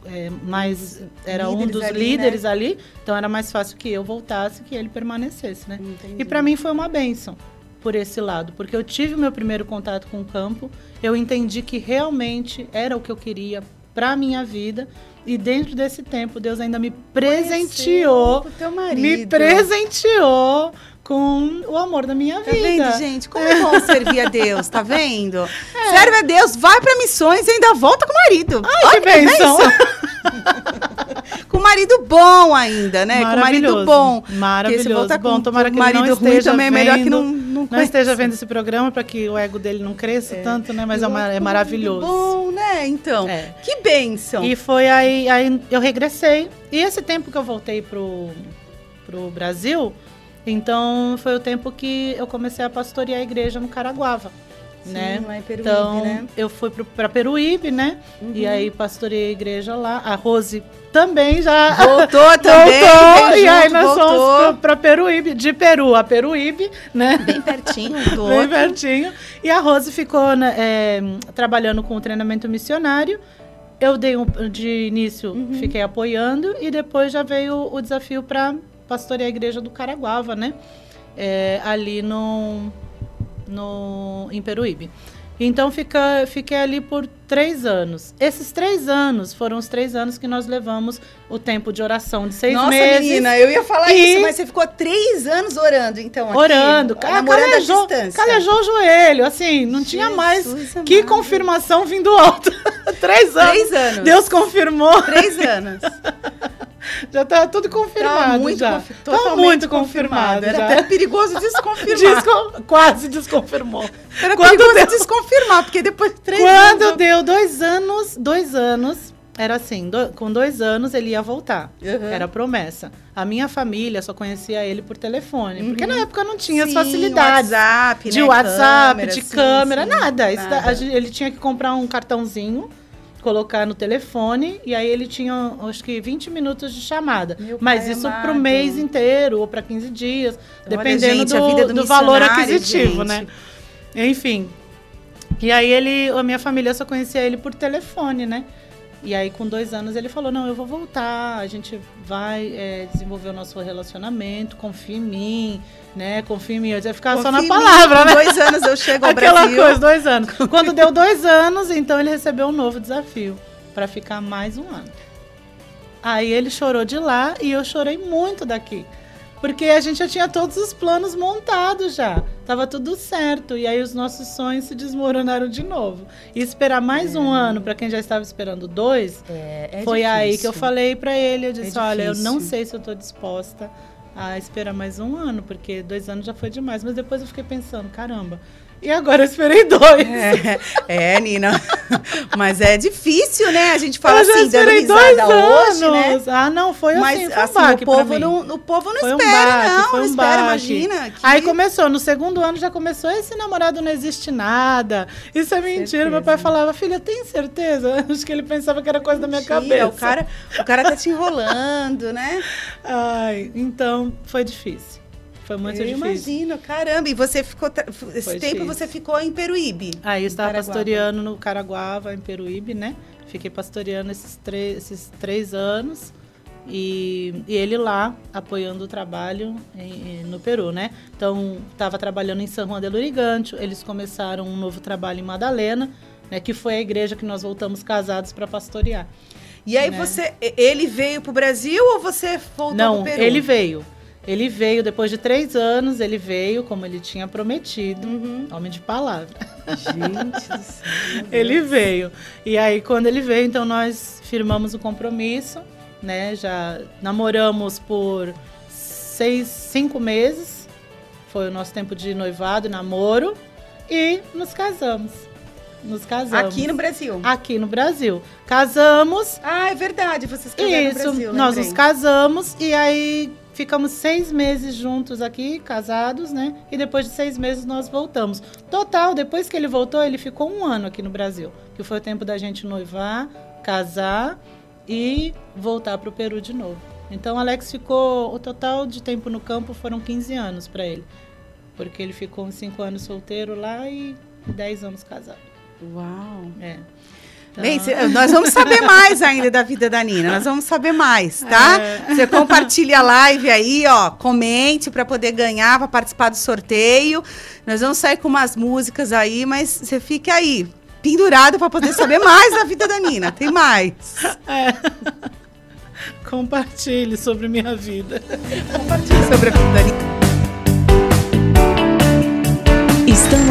Speaker 9: é, mais era um dos
Speaker 8: ali,
Speaker 9: líderes
Speaker 8: né?
Speaker 9: ali, então era mais fácil que eu voltasse que ele permanecesse, né?
Speaker 8: Entendi.
Speaker 9: E para mim foi uma benção por esse lado, porque eu tive o meu primeiro contato com o campo, eu entendi que realmente era o que eu queria para minha vida. E dentro desse tempo, Deus ainda me presenteou,
Speaker 8: com o teu marido.
Speaker 9: me presenteou com o amor da minha
Speaker 8: Tá
Speaker 9: vida.
Speaker 8: vendo, gente? Como é bom servir a Deus, tá vendo? Serve a Deus, vai pra missões e ainda volta com o marido.
Speaker 9: Ai,
Speaker 8: Olha
Speaker 9: que bênção.
Speaker 8: com o marido bom ainda, né? Com o marido bom.
Speaker 9: Maravilhoso.
Speaker 8: voltar
Speaker 9: Bom,
Speaker 8: com
Speaker 9: tomara que
Speaker 8: marido
Speaker 9: ele não
Speaker 8: ruim
Speaker 9: esteja
Speaker 8: também é melhor que
Speaker 9: vendo,
Speaker 8: não, não,
Speaker 9: não esteja vendo esse programa para que o ego dele não cresça tanto, né? Mas é, é maravilhoso.
Speaker 8: Bom, né? Então,
Speaker 9: É.
Speaker 8: que bênção.
Speaker 9: E foi aí, aí eu regressei. E esse tempo que eu voltei pro, pro Brasil, então foi o tempo que eu comecei a pastorear a igreja no Caraguava.
Speaker 8: Sim,
Speaker 9: né?
Speaker 8: lá em Peruíbe,
Speaker 9: então,
Speaker 8: né? Uhum.
Speaker 9: eu fui pro, pra Peruíbe, né? E aí pastoreei a igreja lá. A Rose também já
Speaker 8: Voltou também,
Speaker 9: voltou, e aí
Speaker 8: junto,
Speaker 9: nós
Speaker 8: voltou.
Speaker 9: fomos pra, pra Peruíbe, de Peru a Peruíbe, né?
Speaker 8: Bem pertinho do
Speaker 9: Bem
Speaker 8: outro.
Speaker 9: pertinho. E a Rose ficou né, é, trabalhando com o treinamento missionário. Eu dei um, de início,
Speaker 8: Uhum.
Speaker 9: fiquei apoiando e depois já veio o desafio para pastorear a igreja do Caraguava, né? É, ali no, no em Peruíbe. Então fica, fiquei ali por três anos. Esses três anos foram os três anos que nós levamos o tempo de oração de seis
Speaker 8: Nossa,
Speaker 9: meses.
Speaker 8: menina, eu ia falar
Speaker 9: E-
Speaker 8: isso, mas você ficou três anos orando, então, aqui,
Speaker 9: Orando,
Speaker 8: namorando
Speaker 9: calejou,
Speaker 8: à distância.
Speaker 9: calejou o joelho, assim, não tinha mais
Speaker 8: Jesus
Speaker 9: que
Speaker 8: amado.
Speaker 9: confirmação vindo alto. Três anos.
Speaker 8: Três anos.
Speaker 9: Deus confirmou.
Speaker 8: Três anos.
Speaker 9: Já tá tudo confirmado.
Speaker 8: Tá muito,
Speaker 9: já.
Speaker 8: confi-
Speaker 9: Tá muito confirmado.
Speaker 8: Era
Speaker 9: já.
Speaker 8: até perigoso desconfirmar.
Speaker 9: Desco- Quase desconfirmou.
Speaker 8: Era
Speaker 9: Quando
Speaker 8: perigoso
Speaker 9: deu-
Speaker 8: desconfirmar, porque depois de três
Speaker 9: Quando
Speaker 8: anos...
Speaker 9: deu dois anos, dois anos, era assim, do- com dois anos ele ia voltar.
Speaker 8: Uhum.
Speaker 9: Era promessa. A minha família só conhecia ele por telefone, porque na época não tinha as
Speaker 8: Sim,
Speaker 9: facilidades.
Speaker 8: WhatsApp,
Speaker 9: de
Speaker 8: né,
Speaker 9: WhatsApp,
Speaker 8: câmera,
Speaker 9: de
Speaker 8: sim,
Speaker 9: câmera,
Speaker 8: sim,
Speaker 9: nada. Da-
Speaker 8: nada.
Speaker 9: ele tinha que comprar um cartãozinho, colocar no telefone, e aí ele tinha, acho que, 20 minutos de chamada.
Speaker 8: Meu
Speaker 9: Mas isso pro mês inteiro, ou para 15 dias,
Speaker 8: Olha,
Speaker 9: dependendo
Speaker 8: gente,
Speaker 9: do,
Speaker 8: do
Speaker 9: do valor aquisitivo,
Speaker 8: gente.
Speaker 9: né? Enfim. E aí ele, a minha família só conhecia ele por telefone, né? E aí, com dois anos, ele falou: Não, eu vou voltar, a gente vai é, desenvolver o nosso relacionamento, confia em mim, né? Confia em mim. Eu ia ficar só na
Speaker 8: mim,
Speaker 9: palavra,
Speaker 8: com
Speaker 9: né?
Speaker 8: dois anos eu chego ao
Speaker 9: Aquela
Speaker 8: Brasil.
Speaker 9: coisa, dois anos. Quando deu dois anos, então ele recebeu um novo desafio para ficar mais um ano. Aí ele chorou de lá e eu chorei muito daqui. Porque a gente já tinha todos os planos montados já. Tava tudo certo. E aí os nossos sonhos se desmoronaram de novo. E esperar mais um ano para quem já estava esperando dois,
Speaker 8: é
Speaker 9: foi aí que
Speaker 8: difícil.
Speaker 9: eu falei para ele. Eu disse:
Speaker 8: É
Speaker 9: olha, eu não
Speaker 8: difícil.
Speaker 9: sei se eu tô disposta a esperar mais um ano, porque dois anos já foi demais. Mas depois eu fiquei pensando: caramba, e agora eu esperei dois.
Speaker 8: É, é, Nina. Mas é difícil, né? A gente fala
Speaker 9: eu
Speaker 8: assim, dando
Speaker 9: esperei
Speaker 8: risada
Speaker 9: dois
Speaker 8: hoje,
Speaker 9: anos.
Speaker 8: né?
Speaker 9: Ah, não, foi
Speaker 8: Mas
Speaker 9: assim, foi um
Speaker 8: assim,
Speaker 9: baque
Speaker 8: o povo não, o povo não
Speaker 9: Foi um
Speaker 8: espera,
Speaker 9: baque,
Speaker 8: não,
Speaker 9: foi
Speaker 8: não
Speaker 9: um
Speaker 8: espera,
Speaker 9: baque.
Speaker 8: imagina. que-
Speaker 9: Aí começou, no segundo ano já começou, esse namorado não existe nada. Isso é mentira. Meu pai falava, filha, tem certeza? Acho que ele pensava que era coisa da minha
Speaker 8: Mentira,
Speaker 9: cabeça.
Speaker 8: O cara, o cara tá te enrolando, né?
Speaker 9: Ai, então foi difícil. Foi muito
Speaker 8: Eu
Speaker 9: difícil.
Speaker 8: imagino, caramba. E você ficou. Esse
Speaker 9: Foi
Speaker 8: tempo
Speaker 9: difícil.
Speaker 8: você ficou em Peruíbe.
Speaker 9: Aí eu estava pastoreando no Caraguava, em Peruíbe, né? Fiquei pastoreando esses três, esses três anos. E, e ele lá, apoiando o trabalho em- no Peru, né? Então, estava trabalhando em San Juan de Lurigancho. Eles começaram um novo trabalho em Madalena, né? Que foi a igreja que nós voltamos casados para pastorear.
Speaker 8: E aí
Speaker 9: né?
Speaker 8: você. Ele veio pro Brasil ou você voltou
Speaker 9: Não,
Speaker 8: Peru?
Speaker 9: ele veio. Ele veio, depois de três anos, ele veio, como ele tinha prometido.
Speaker 8: Uhum.
Speaker 9: Homem de palavra.
Speaker 8: Gente do céu.
Speaker 9: Ele veio. E aí, quando ele veio, então nós firmamos o compromisso, né? Já namoramos por seis, cinco meses. Foi o nosso tempo de noivado namoro. E nos casamos. Nos casamos.
Speaker 8: Aqui no Brasil.
Speaker 9: Aqui no Brasil. Casamos.
Speaker 8: Ah, é verdade. Vocês casaram
Speaker 9: Isso,
Speaker 8: no Brasil.
Speaker 9: nós
Speaker 8: lembrei.
Speaker 9: nos casamos e aí ficamos seis meses juntos aqui, casados, né? E depois de seis meses nós voltamos. Total, depois que ele voltou, ele ficou um ano aqui no Brasil, que foi o tempo da gente noivar, casar e voltar para o Peru de novo. Então, Alex ficou, o total de tempo no campo foram 15 anos para ele, porque ele ficou uns cinco anos solteiro lá e 10 anos casado.
Speaker 8: Uau.
Speaker 9: É.
Speaker 8: Bem, cê- nós vamos saber mais ainda da vida da Nina. Nós vamos saber mais, tá?
Speaker 9: É.
Speaker 8: Você compartilha a live aí, ó. Comente para poder ganhar, para participar do sorteio. Nós vamos sair com umas músicas aí, mas você fique aí, pendurado para poder saber mais da vida da Nina. Tem mais.
Speaker 9: Compartilhe sobre minha vida.
Speaker 8: Compartilhe sobre a vida da Nina.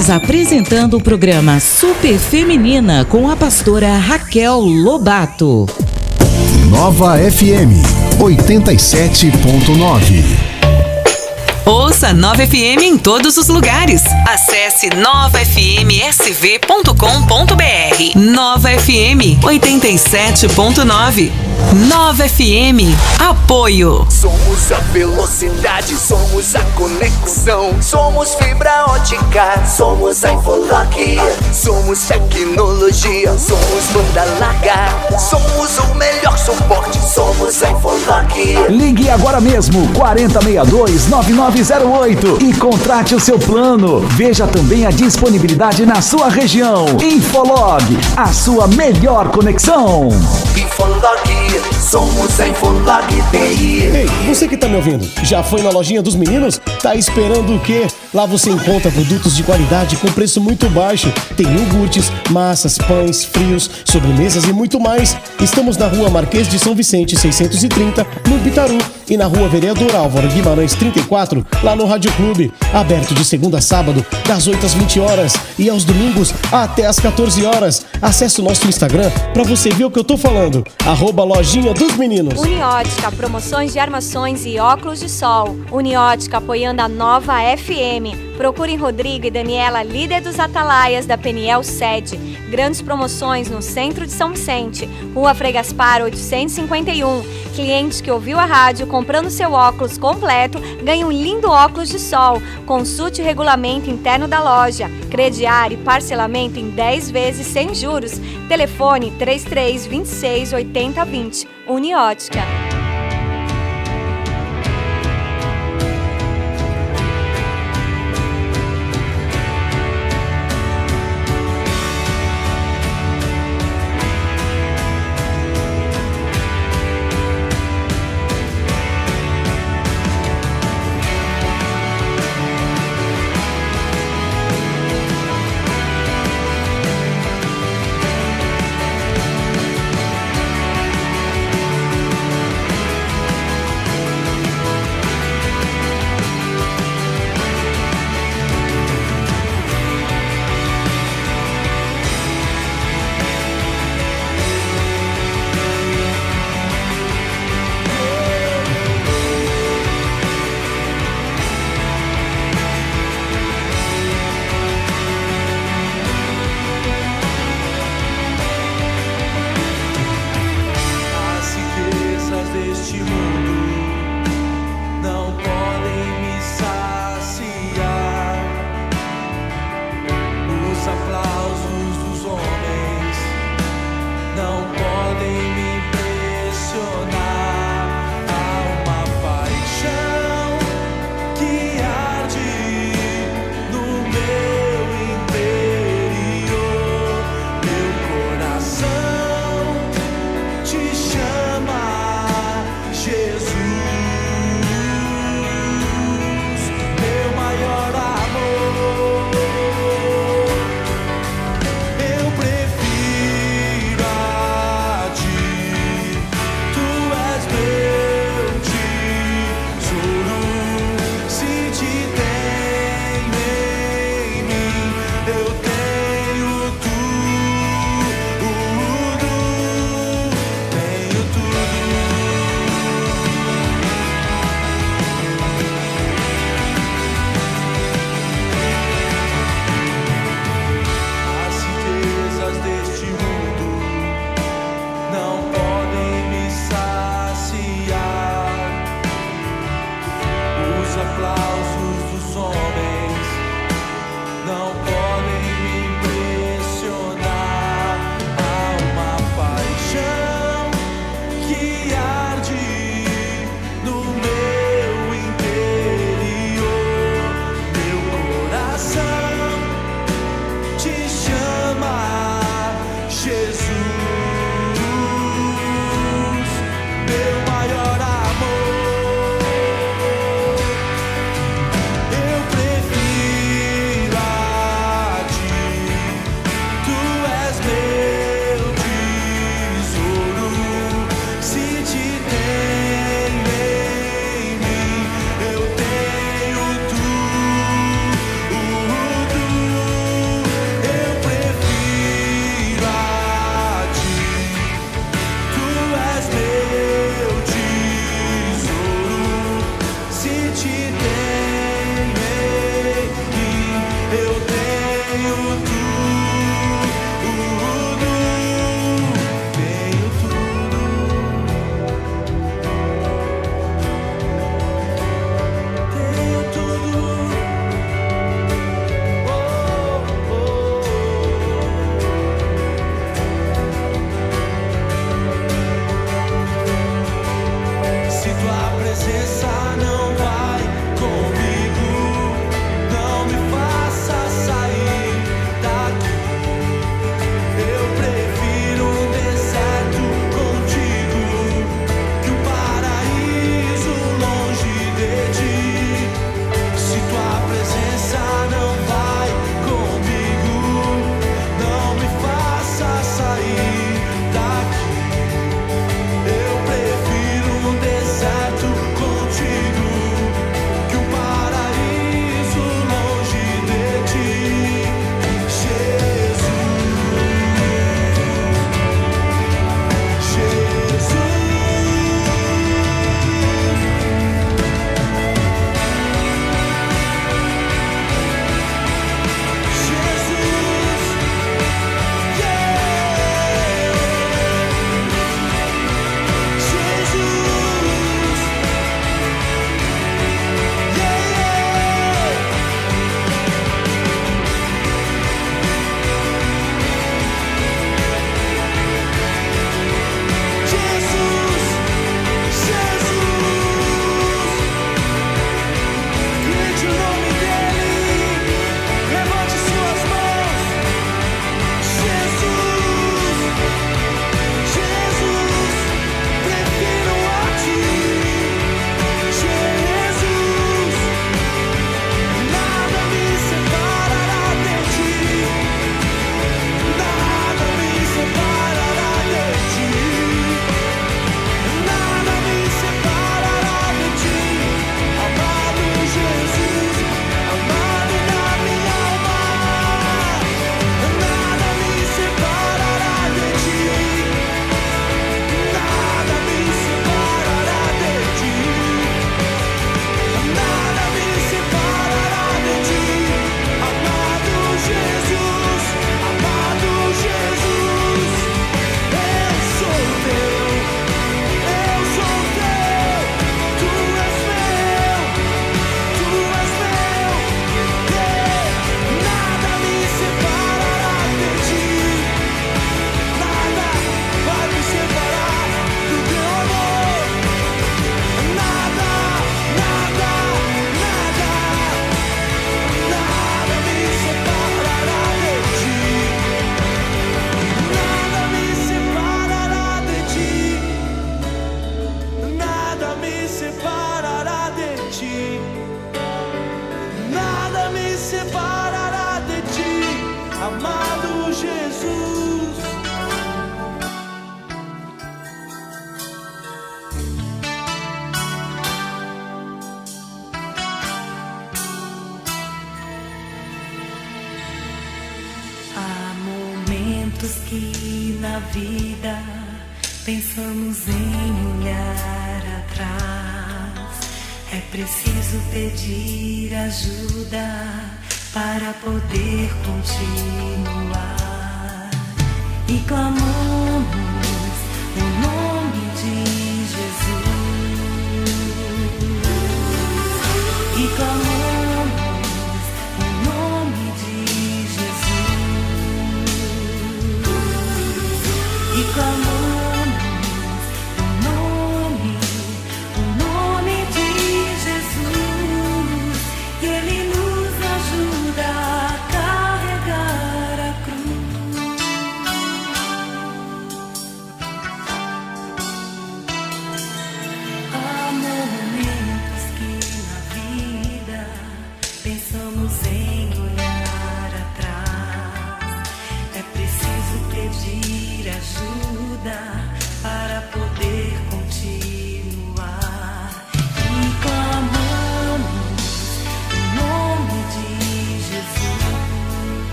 Speaker 2: Estamos apresentando o programa Super Feminina com a pastora Raquel Lobato.
Speaker 10: Nova FM 87.9.
Speaker 11: Ouça Nova FM em todos os lugares. Acesse novafmsv.com.br. Nova FM 87.9. Nova FM. Apoio.
Speaker 3: Somos a velocidade, somos a conexão. Somos fibra ótica, somos a Infolock. Somos tecnologia, somos banda larga. Somos o melhor suporte, somos a Infolock.
Speaker 4: Ligue agora mesmo 4062-9908 e contrate o seu plano. Veja também a disponibilidade na sua região. Infolog, a sua melhor conexão.
Speaker 3: Infolock, somos a Infolock TI.
Speaker 5: Ei, você que tá me ouvindo, já foi na lojinha dos meninos? Tá esperando o quê? Lá você encontra produtos de qualidade com preço muito baixo. Tem iogurtes, massas, pães, frios, sobremesas e muito mais. Estamos na rua Marquês de São Vicente, 630, no Bitaru. E na rua Vereador Álvaro Guimarães, 34, lá no Rádio Clube. Aberto de segunda a sábado, das 8 às 20 horas. E aos domingos, até às 14 horas. Acesse o nosso Instagram pra você ver o que eu tô falando. Arroba Lojinha dos Meninos.
Speaker 12: Uniótica, promoções de armações e óculos de sol. Uniótica apoiando a nova FM. Procurem Rodrigo e Daniela, líder dos Atalaias da Peniel Sede. Grandes promoções no centro de São Vicente, Rua Frei Gaspar 851. Cliente que ouviu a rádio comprando seu óculos completo ganha um lindo óculos de sol. Consulte o regulamento interno da loja. Crediário e parcelamento em 10 vezes sem juros. Telefone 33 26 80 20. Uniótica.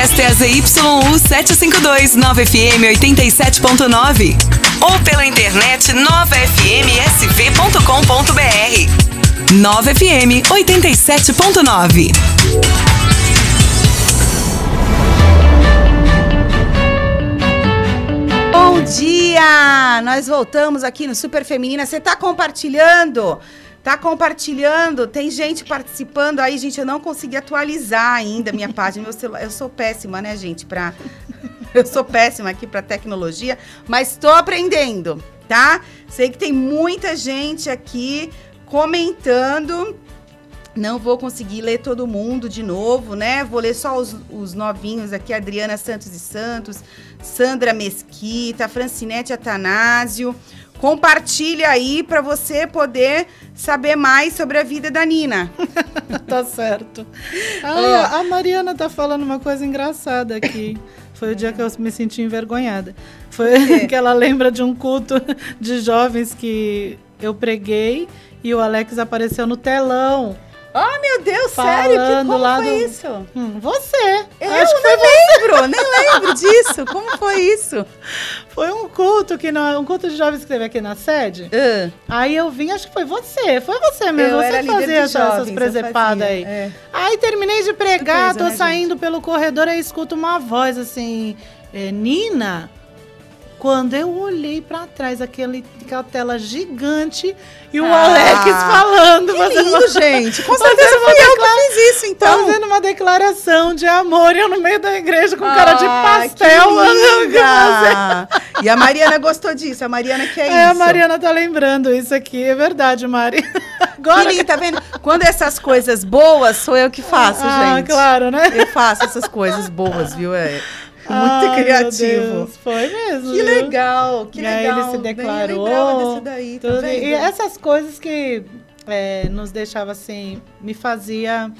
Speaker 11: Esta é a ZYU 752, 9 FM 87.9. Ou pela internet 9fmsv.com.br. 9 FM 87.9.
Speaker 8: Bom dia! Nós voltamos aqui no Super Feminina. Você está compartilhando? Tá compartilhando, tem gente participando aí, gente. Eu não consegui atualizar ainda minha página, meu celular. Eu sou péssima, né, gente? Pra... Eu sou péssima aqui para tecnologia, mas estou aprendendo, tá? Sei que tem muita gente aqui comentando. Não vou conseguir ler todo mundo de novo, né? Vou ler só os, os novinhos aqui: Adriana Santos e Santos, Sandra Mesquita, Francinete Atanásio compartilha aí pra você poder saber mais sobre a vida da Nina.
Speaker 9: tá certo. Ah, a Mariana tá falando uma coisa engraçada aqui. Foi o dia que eu me senti envergonhada. Foi que ela lembra de um culto de jovens que eu preguei e o Alex apareceu no telão.
Speaker 8: Ah, meu Deus, sério? Que,
Speaker 9: Falando
Speaker 8: como foi
Speaker 9: do-
Speaker 8: isso?
Speaker 9: Hum, você.
Speaker 8: Eu
Speaker 9: Acho que foi você.
Speaker 8: lembro, nem lembro disso. Como foi isso?
Speaker 9: Foi um culto que não, um culto de jovens que teve aqui na sede. Aí eu vim, acho que foi você, foi você mesmo.
Speaker 8: Eu
Speaker 9: você fazia essas, essas
Speaker 8: jovens, eu
Speaker 9: presepadas aí.
Speaker 8: é.
Speaker 9: Aí terminei de pregar,
Speaker 8: Surpresa,
Speaker 9: tô
Speaker 8: né,
Speaker 9: saindo pelo corredor e escuto uma voz assim, é, Nina. Quando eu olhei pra trás, aquele, aquela tela gigante e o
Speaker 8: Ah,
Speaker 9: Alex falando.
Speaker 8: que
Speaker 9: fazendo
Speaker 8: lindo, gente. Com certeza
Speaker 9: uma
Speaker 8: fui eu que fiz isso, então.
Speaker 9: Fazendo uma declaração de amor e eu no meio da igreja com cara de
Speaker 8: Ah,
Speaker 9: pastel.
Speaker 8: que
Speaker 9: que!
Speaker 8: E a Mariana gostou disso. A Mariana quer
Speaker 9: É,
Speaker 8: isso.
Speaker 9: a Mariana tá lembrando isso aqui, é verdade, Mari.
Speaker 8: Agora que tá vendo? Quando essas coisas boas, sou eu que faço,
Speaker 9: Ah,
Speaker 8: gente.
Speaker 9: claro, né?
Speaker 8: Eu faço essas coisas boas, viu? É muito
Speaker 9: Ai,
Speaker 8: criativo.
Speaker 9: Foi mesmo.
Speaker 8: Que
Speaker 9: viu?
Speaker 8: legal, que
Speaker 9: e aí
Speaker 8: legal.
Speaker 9: ele se declarou.
Speaker 8: daí, tá
Speaker 9: tudo.
Speaker 8: vendo?
Speaker 9: e essas coisas que é, nos deixava assim, me fazia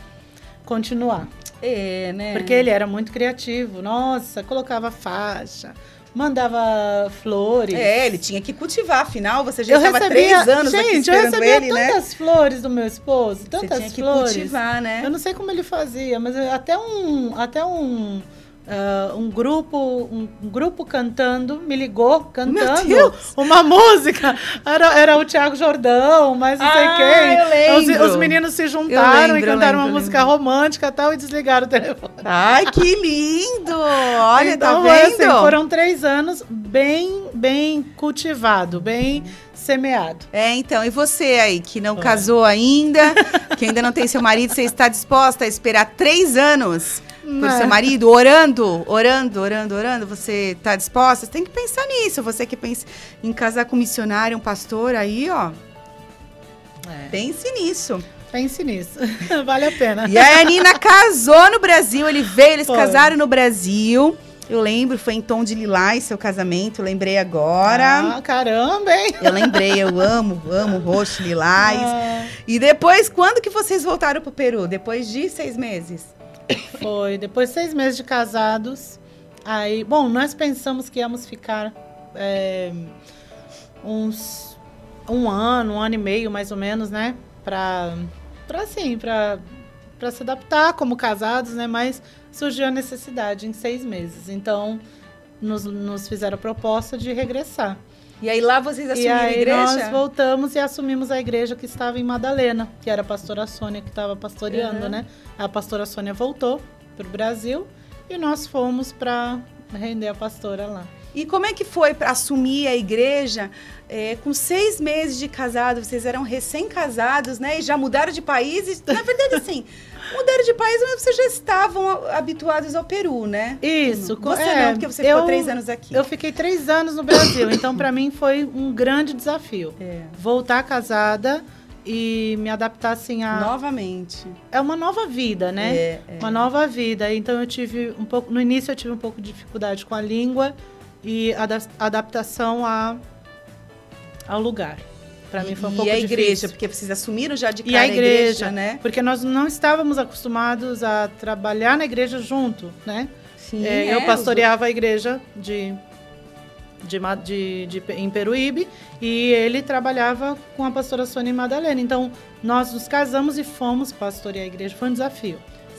Speaker 9: continuar.
Speaker 8: É, né?
Speaker 9: Porque ele era muito criativo. Nossa, colocava faixa, mandava flores.
Speaker 8: É, ele tinha que cultivar, afinal, você já
Speaker 9: eu
Speaker 8: estava
Speaker 9: recebia,
Speaker 8: três anos aqui
Speaker 9: gente, eu
Speaker 8: esperando
Speaker 9: recebia
Speaker 8: ele, né?
Speaker 9: tantas flores do meu esposo, tantas
Speaker 8: tinha que
Speaker 9: flores.
Speaker 8: cultivar, né?
Speaker 9: Eu não sei como ele fazia, mas eu- até um, até um, ah, um grupo, um, um grupo cantando me ligou cantando uma música. Era, era o Thiago Jordão, mas não sei
Speaker 8: Ah,
Speaker 9: quem.
Speaker 8: eu
Speaker 9: Os, os meninos se juntaram
Speaker 8: lembro,
Speaker 9: e cantaram
Speaker 8: lembro,
Speaker 9: uma música romântica e tal e desligaram o telefone.
Speaker 8: Ai, que lindo! Olha,
Speaker 9: Então,
Speaker 8: tá vendo?
Speaker 9: assim, foram três anos bem, bem cultivado, bem semeado.
Speaker 8: É, então, e você aí, que não casou ainda, que ainda não tem seu marido, você está disposta a esperar três anos por
Speaker 9: Não.
Speaker 8: seu marido, orando, orando, orando, orando? Você está disposta? Você tem que pensar nisso. Você que pensa em casar com um missionário, um pastor, aí, ó. Pense nisso.
Speaker 9: Pense nisso. vale a pena.
Speaker 8: E aí a Nina casou no Brasil, ele veio, eles
Speaker 9: Foi.
Speaker 8: casaram no Brasil. Eu lembro, foi em tom de lilás seu casamento, lembrei agora.
Speaker 9: Ah, caramba, hein?
Speaker 8: Eu lembrei, eu amo, amo roxo, lilás.
Speaker 9: Ah.
Speaker 8: E depois, quando que vocês voltaram pro Peru? Depois de seis meses?
Speaker 9: Foi depois de seis meses de casados. Aí, bom, nós pensamos que íamos ficar é, uns um ano, um ano e meio, mais ou menos, né? Pra, pra assim, pra, pra se adaptar como casados, né? Mas surgiu a necessidade em seis meses. Então, nos, nos fizeram a proposta de regressar.
Speaker 8: E aí lá vocês assumiram a igreja?
Speaker 9: nós voltamos e assumimos a igreja que estava em Madalena, que era a pastora Sônia que estava pastoreando,
Speaker 8: Uhum.
Speaker 9: né? A pastora Sônia voltou para o Brasil e nós fomos para render a pastora lá.
Speaker 8: E como é que foi para assumir a igreja é, com seis meses de casado? Vocês eram recém-casados, né? E já mudaram de país. E, na verdade, assim, mudaram de país, mas vocês já estavam habituados ao Peru, né?
Speaker 9: Isso.
Speaker 8: Você
Speaker 9: é,
Speaker 8: não, porque você ficou
Speaker 9: eu-
Speaker 8: três anos aqui.
Speaker 9: Eu fiquei três anos no Brasil, então para mim foi um grande desafio.
Speaker 8: É.
Speaker 9: Voltar casada e me adaptar assim a
Speaker 8: Novamente.
Speaker 9: é uma nova vida, né?
Speaker 8: É, é.
Speaker 9: Uma nova vida. Então eu tive um pouco, no início eu tive um pouco de dificuldade com a língua e a adaptação a, ao lugar. Para mim foi um
Speaker 8: e
Speaker 9: pouco
Speaker 8: a
Speaker 9: difícil.
Speaker 8: igreja, porque vocês assumiram já de cara
Speaker 9: E a igreja,
Speaker 8: né?
Speaker 9: Porque nós não estávamos acostumados a trabalhar na igreja junto, né?
Speaker 8: Sim,
Speaker 9: É,
Speaker 8: é,
Speaker 9: eu pastoreava a igreja de, de, de, de, em Peruíbe e ele trabalhava com a pastora Sônia Madalena. Então, nós nos casamos e fomos pastorear a igreja. Foi um desafio.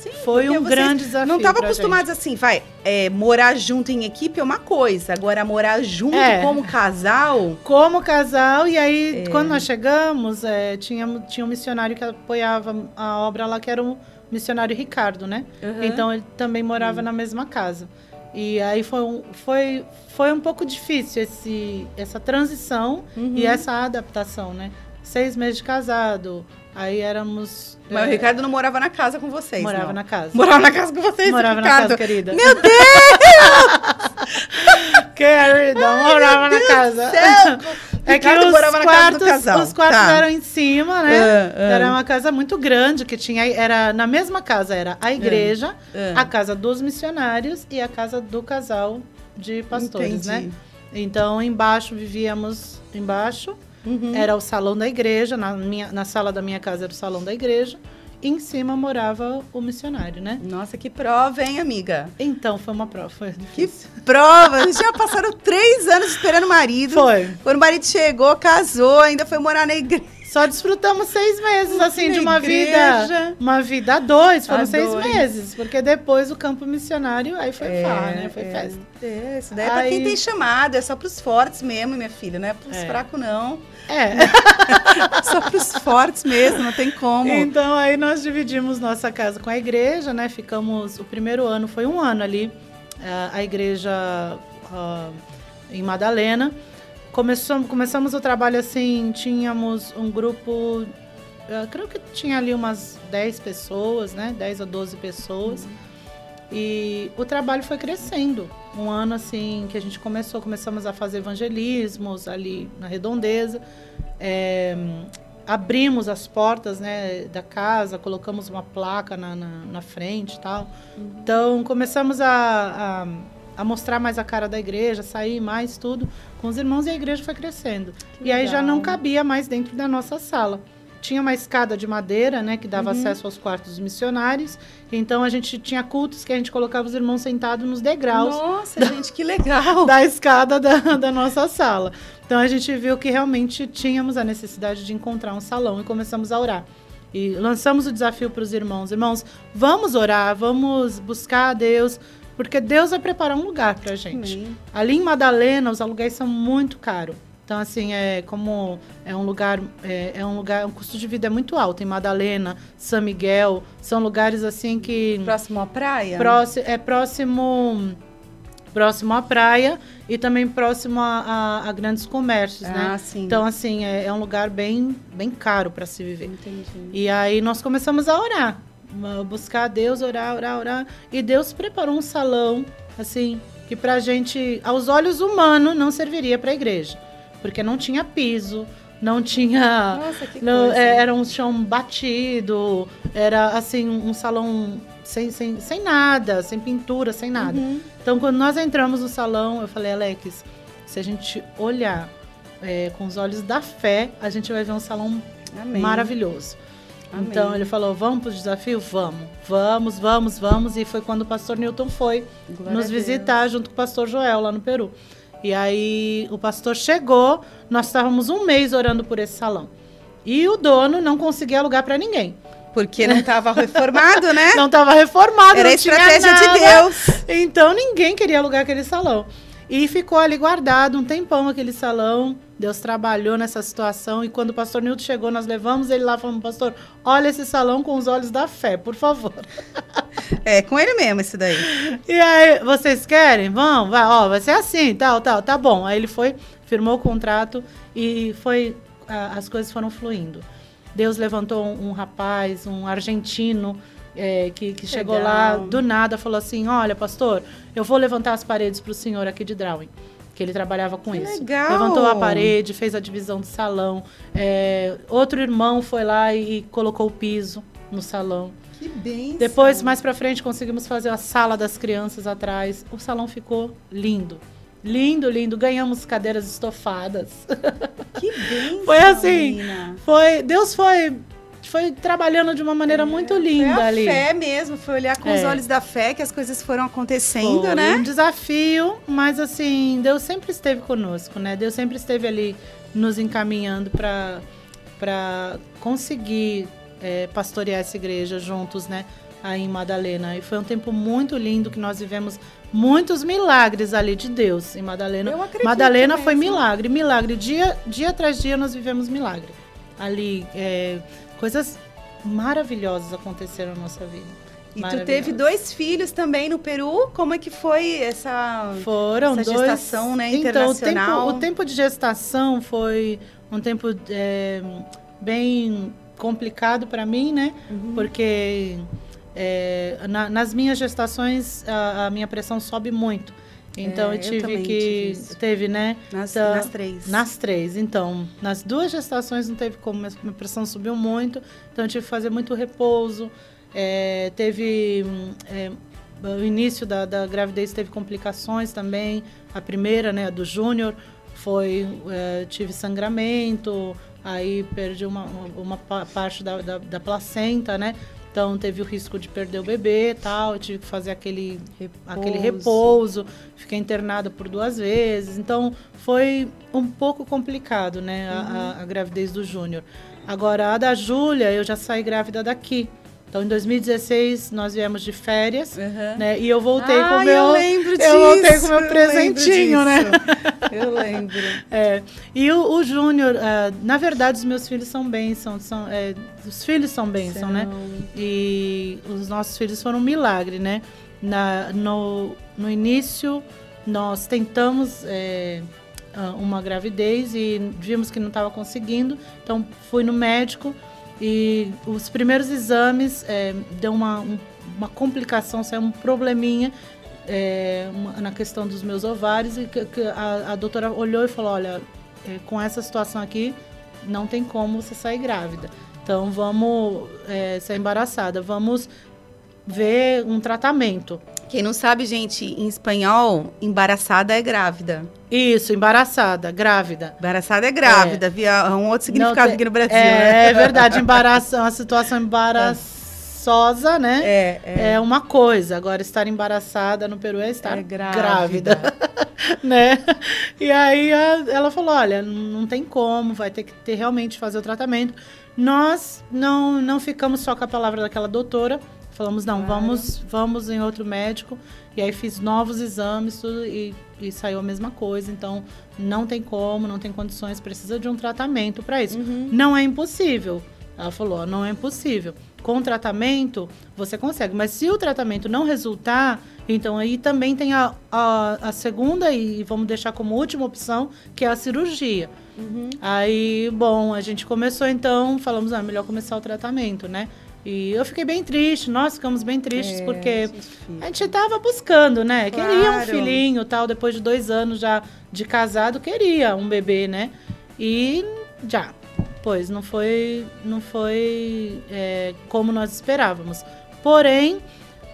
Speaker 9: Foi
Speaker 8: Porque
Speaker 9: um grande desafio.
Speaker 8: Não estavam
Speaker 9: pra
Speaker 8: acostumados assim, vai, é, morar junto em equipe é uma coisa, agora morar junto
Speaker 9: É.
Speaker 8: como casal.
Speaker 9: Como casal, e aí,
Speaker 8: É.
Speaker 9: quando nós chegamos, é, tinha, tinha um missionário que apoiava a obra lá, que era o missionário Ricardo, né?
Speaker 8: Uhum.
Speaker 9: Então, ele também morava na mesma casa. E aí foi um, foi, foi um pouco difícil esse, essa transição
Speaker 8: Uhum.
Speaker 9: e essa adaptação, né? Seis meses de casado, aí éramos...
Speaker 8: Mas
Speaker 9: é,
Speaker 8: o Ricardo não morava na casa com vocês,
Speaker 9: Morava
Speaker 8: não.
Speaker 9: na casa.
Speaker 8: Morava na casa com vocês,
Speaker 9: Morava na
Speaker 8: Ricardo.
Speaker 9: casa, querida.
Speaker 8: Meu Deus!
Speaker 9: Querida, morava na casa. É que
Speaker 8: Ricardo
Speaker 9: os
Speaker 8: na
Speaker 9: quartos, os quartos
Speaker 8: Tá.
Speaker 9: eram em cima, né?
Speaker 8: Ah, ah.
Speaker 9: Era uma casa muito grande que tinha era na mesma casa era a igreja,
Speaker 8: Ah, ah.
Speaker 9: a casa dos missionários e a casa do casal de pastores,
Speaker 8: Entendi.
Speaker 9: né? Então, embaixo vivíamos embaixo.
Speaker 8: Uhum.
Speaker 9: Era o salão da igreja, na, minha, na sala da minha casa era o salão da igreja. E em cima morava o missionário, né?
Speaker 8: Nossa, que prova, hein, amiga?
Speaker 9: Então, foi uma prova, foi
Speaker 8: Que prova! Vocês já passaram três anos esperando o marido.
Speaker 9: Foi.
Speaker 8: Quando o marido chegou, casou, ainda foi morar na igreja.
Speaker 9: Só desfrutamos seis meses, assim,
Speaker 8: Na
Speaker 9: de uma
Speaker 8: igreja.
Speaker 9: vida. Uma vida a dois, foram
Speaker 8: A
Speaker 9: seis
Speaker 8: dois.
Speaker 9: meses. Porque depois o campo missionário, aí foi
Speaker 8: É,
Speaker 9: farra, né? Foi
Speaker 8: é.
Speaker 9: festa.
Speaker 8: É, isso daí é pra quem tem chamado, é só pros fortes mesmo, minha filha, não é pros
Speaker 9: É.
Speaker 8: fracos, não.
Speaker 9: É.
Speaker 8: só pros fortes mesmo, não tem como.
Speaker 9: Então aí nós dividimos nossa casa com a igreja, né? Ficamos. O primeiro ano foi um ano ali, a igreja ah, em Madalena. Começamos, começamos o trabalho assim, tínhamos um grupo, eu creio que tinha ali umas 10 pessoas, né? 10 a 12 pessoas. E o trabalho foi crescendo. Um ano assim que a gente começou, começamos a fazer evangelismos ali na redondeza. É, abrimos as portas né, da casa, colocamos uma placa na, na, na frente e tal. Então começamos a, a, a mostrar mais a cara da igreja, sair mais tudo com os irmãos e a igreja foi crescendo.
Speaker 8: Que
Speaker 9: e aí já não
Speaker 8: legal.
Speaker 9: cabia mais dentro da nossa sala. Tinha uma escada de madeira, né, que dava
Speaker 8: Uhum.
Speaker 9: acesso aos quartos dos missionários. Então a gente tinha cultos que a gente colocava os irmãos sentados nos degraus
Speaker 8: Nossa, gente, que legal!
Speaker 9: da escada da, da nossa sala. Então a gente viu que realmente tínhamos a necessidade de encontrar um salão e começamos a orar. E lançamos o desafio para os irmãos: irmãos, vamos orar, vamos buscar a Deus, porque Deus vai preparar um lugar para a gente.
Speaker 8: Amém.
Speaker 9: Ali em Madalena, os aluguéis são muito caros. Então, assim, é como é um lugar, é, é um lugar, o custo de vida é muito alto. Em Madalena, São Miguel, são lugares assim que.
Speaker 8: Próximo à praia?
Speaker 9: Próximo, é próximo próximo à praia e também próximo a, a- a grandes comércios, né?
Speaker 8: Ah, sim.
Speaker 9: Então, assim, é, é um lugar bem, bem caro para se viver.
Speaker 8: Entendi.
Speaker 9: E aí nós começamos a orar, buscar Deus, orar, orar, orar. E Deus preparou um salão, assim, que pra gente, aos olhos humanos, não serviria para a igreja. Porque não tinha piso, não tinha.
Speaker 8: Nossa, que
Speaker 9: não-
Speaker 8: coisa.
Speaker 9: é, era um chão batido, era assim, um salão sem, sem, sem nada, sem pintura, sem nada.
Speaker 8: Uhum.
Speaker 9: Então, quando nós entramos no salão, eu falei, Alex, se a gente olhar é, com os olhos da fé, a gente vai ver um salão
Speaker 8: Amém.
Speaker 9: maravilhoso.
Speaker 8: Amém.
Speaker 9: Então ele falou: vamos para o desafio? Vamos, vamos, vamos, vamos. E foi quando o pastor Newton foi
Speaker 8: Glória
Speaker 9: nos visitar junto com o pastor Joel lá no Peru. E aí o pastor chegou, nós estávamos um mês orando por esse salão. E o dono não conseguia alugar para ninguém.
Speaker 8: Porque não estava reformado, né?
Speaker 9: Não estava reformado,
Speaker 8: Era
Speaker 9: não tinha
Speaker 8: estratégia de. Deus.
Speaker 9: Então ninguém queria alugar aquele salão. E ficou ali guardado um tempão aquele salão. Deus trabalhou nessa situação. E quando o pastor Nilton chegou, nós levamos ele lá e falamos, pastor, olha esse salão com os olhos da fé, por favor.
Speaker 8: É, com ele mesmo esse daí.
Speaker 9: E aí, vocês querem? Vão, vai, ó, vai ser assim, tal, tal, tá bom. Aí ele foi, firmou o contrato e foi, a- as coisas foram fluindo. Deus levantou um, um rapaz, um argentino, é, que, que chegou lá do nada, falou assim: Olha, pastor, eu vou levantar as paredes para o senhor aqui de Drawing. Que ele trabalhava com
Speaker 8: Que
Speaker 9: isso.
Speaker 8: legal!
Speaker 9: Levantou a parede, fez a divisão do salão. É, outro irmão foi lá e, colocou o piso no salão.
Speaker 8: Que bem.
Speaker 9: Depois, mais pra frente, conseguimos fazer a sala das crianças atrás. O salão ficou lindo. Lindo, lindo. Ganhamos cadeiras estofadas.
Speaker 8: Que bem.
Speaker 9: Foi assim. Foi, Deus foi, foi trabalhando de uma maneira muito linda
Speaker 8: Foi a
Speaker 9: ali.
Speaker 8: fé mesmo, foi olhar com os
Speaker 9: É.
Speaker 8: olhos da fé que as coisas foram acontecendo,
Speaker 9: Foi
Speaker 8: né?
Speaker 9: um desafio, mas assim, Deus sempre esteve conosco, né? Deus sempre esteve ali nos encaminhando para para conseguir é, pastorear essa igreja juntos, né? Aí em Madalena. E foi um tempo muito lindo que nós vivemos muitos milagres ali de Deus em Madalena.
Speaker 8: Eu acredito
Speaker 9: Madalena foi
Speaker 8: mesmo.
Speaker 9: milagre, milagre. Dia, dia atrás dia nós vivemos milagre. Ali, é, coisas maravilhosas aconteceram na nossa vida.
Speaker 8: E tu teve dois filhos também no Peru. Como é que foi essa,
Speaker 9: Foram
Speaker 8: essa
Speaker 9: dois...
Speaker 8: gestação né,
Speaker 9: Então, o
Speaker 8: internacional?
Speaker 9: tempo, o tempo de gestação foi um tempo é, bem complicado para mim, né?
Speaker 8: Uhum.
Speaker 9: Porque é, na- nas minhas gestações a, a minha pressão sobe muito. Então
Speaker 8: É,
Speaker 9: eu
Speaker 8: eu
Speaker 9: tive
Speaker 8: também
Speaker 9: que
Speaker 8: tive
Speaker 9: teve, né?
Speaker 8: Nas-
Speaker 9: Então,
Speaker 8: nas três.
Speaker 9: Nas três. Então, nas duas gestações não teve como, minha minha pressão subiu muito. Então eu tive que fazer muito repouso. É, teve hum, é, o início da, da gravidez teve complicações também. A primeira, né, a do Júnior, foi eh, tive sangramento, aí perdi uma, uma, uma pa- parte da, da, da placenta, né? Então teve o risco de perder o bebê e tal. Eu tive que fazer aquele aquele repouso, fiquei internada por duas vezes. Então foi um pouco complicado, né? a- A, a gravidez do Júnior. Agora, a da Júlia, eu já saí grávida daqui. Então, em 2016, nós viemos de férias, né? E eu voltei com o meu...
Speaker 8: eu lembro
Speaker 9: Eu voltei
Speaker 8: disso,
Speaker 9: com o meu
Speaker 8: eu
Speaker 9: presentinho, né?
Speaker 8: Eu lembro.
Speaker 9: É, e o, o Júnior, ah, na verdade, os meus filhos são bênção. São, é, os filhos são bênção, né? E os nossos filhos foram um milagre, né? Na, no, no início, nós tentamos é, ah, uma gravidez e vimos que não estava conseguindo. Então, fui no médico e os primeiros exames é, deu uma, um- uma complicação, saiu um probleminha é, uma- na questão dos meus ovários e que, que a, a doutora olhou e falou, olha, é, com essa situação aqui, não tem como você sair grávida. Então vamos é, ser embaraçada, vamos ver um tratamento.
Speaker 8: Quem não sabe, gente, em espanhol, embaraçada é grávida.
Speaker 9: Isso, embaraçada, grávida.
Speaker 8: Embaraçada é grávida, via é um outro significado
Speaker 9: tem-
Speaker 8: aqui no Brasil.
Speaker 9: É,
Speaker 8: né?
Speaker 9: é verdade, embaraço, uma situação embaraçosa, né?
Speaker 8: É,
Speaker 9: é. uma coisa. Agora, estar embaraçada no Peru é estar
Speaker 8: É
Speaker 9: grávida.
Speaker 8: grávida.
Speaker 9: né? E aí a- ela falou: olha, não tem como, vai ter que ter realmente fazer o tratamento. Nós não, não ficamos só com a palavra daquela doutora. Falamos, não, vamos, vamos em outro médico. E aí fiz novos exames tudo, e, e saiu a mesma coisa. Então, não tem como, não tem condições, precisa de um tratamento para isso. Não é impossível. Ela falou, não é impossível. Com tratamento, você consegue. Mas se o tratamento não resultar, então aí também tem a, a, a segunda, e vamos deixar como última opção, que é a cirurgia. Aí, bom, a gente começou então, falamos, ah, melhor começar o tratamento, né? E eu fiquei bem triste, nós ficamos bem tristes,
Speaker 8: É,
Speaker 9: porque a gente tava buscando, né? Queria um
Speaker 8: Claro.
Speaker 9: filhinho tal, depois de dois anos já de casado, queria um bebê, né? E já, pois não foi, não foi é, como nós esperávamos. Porém,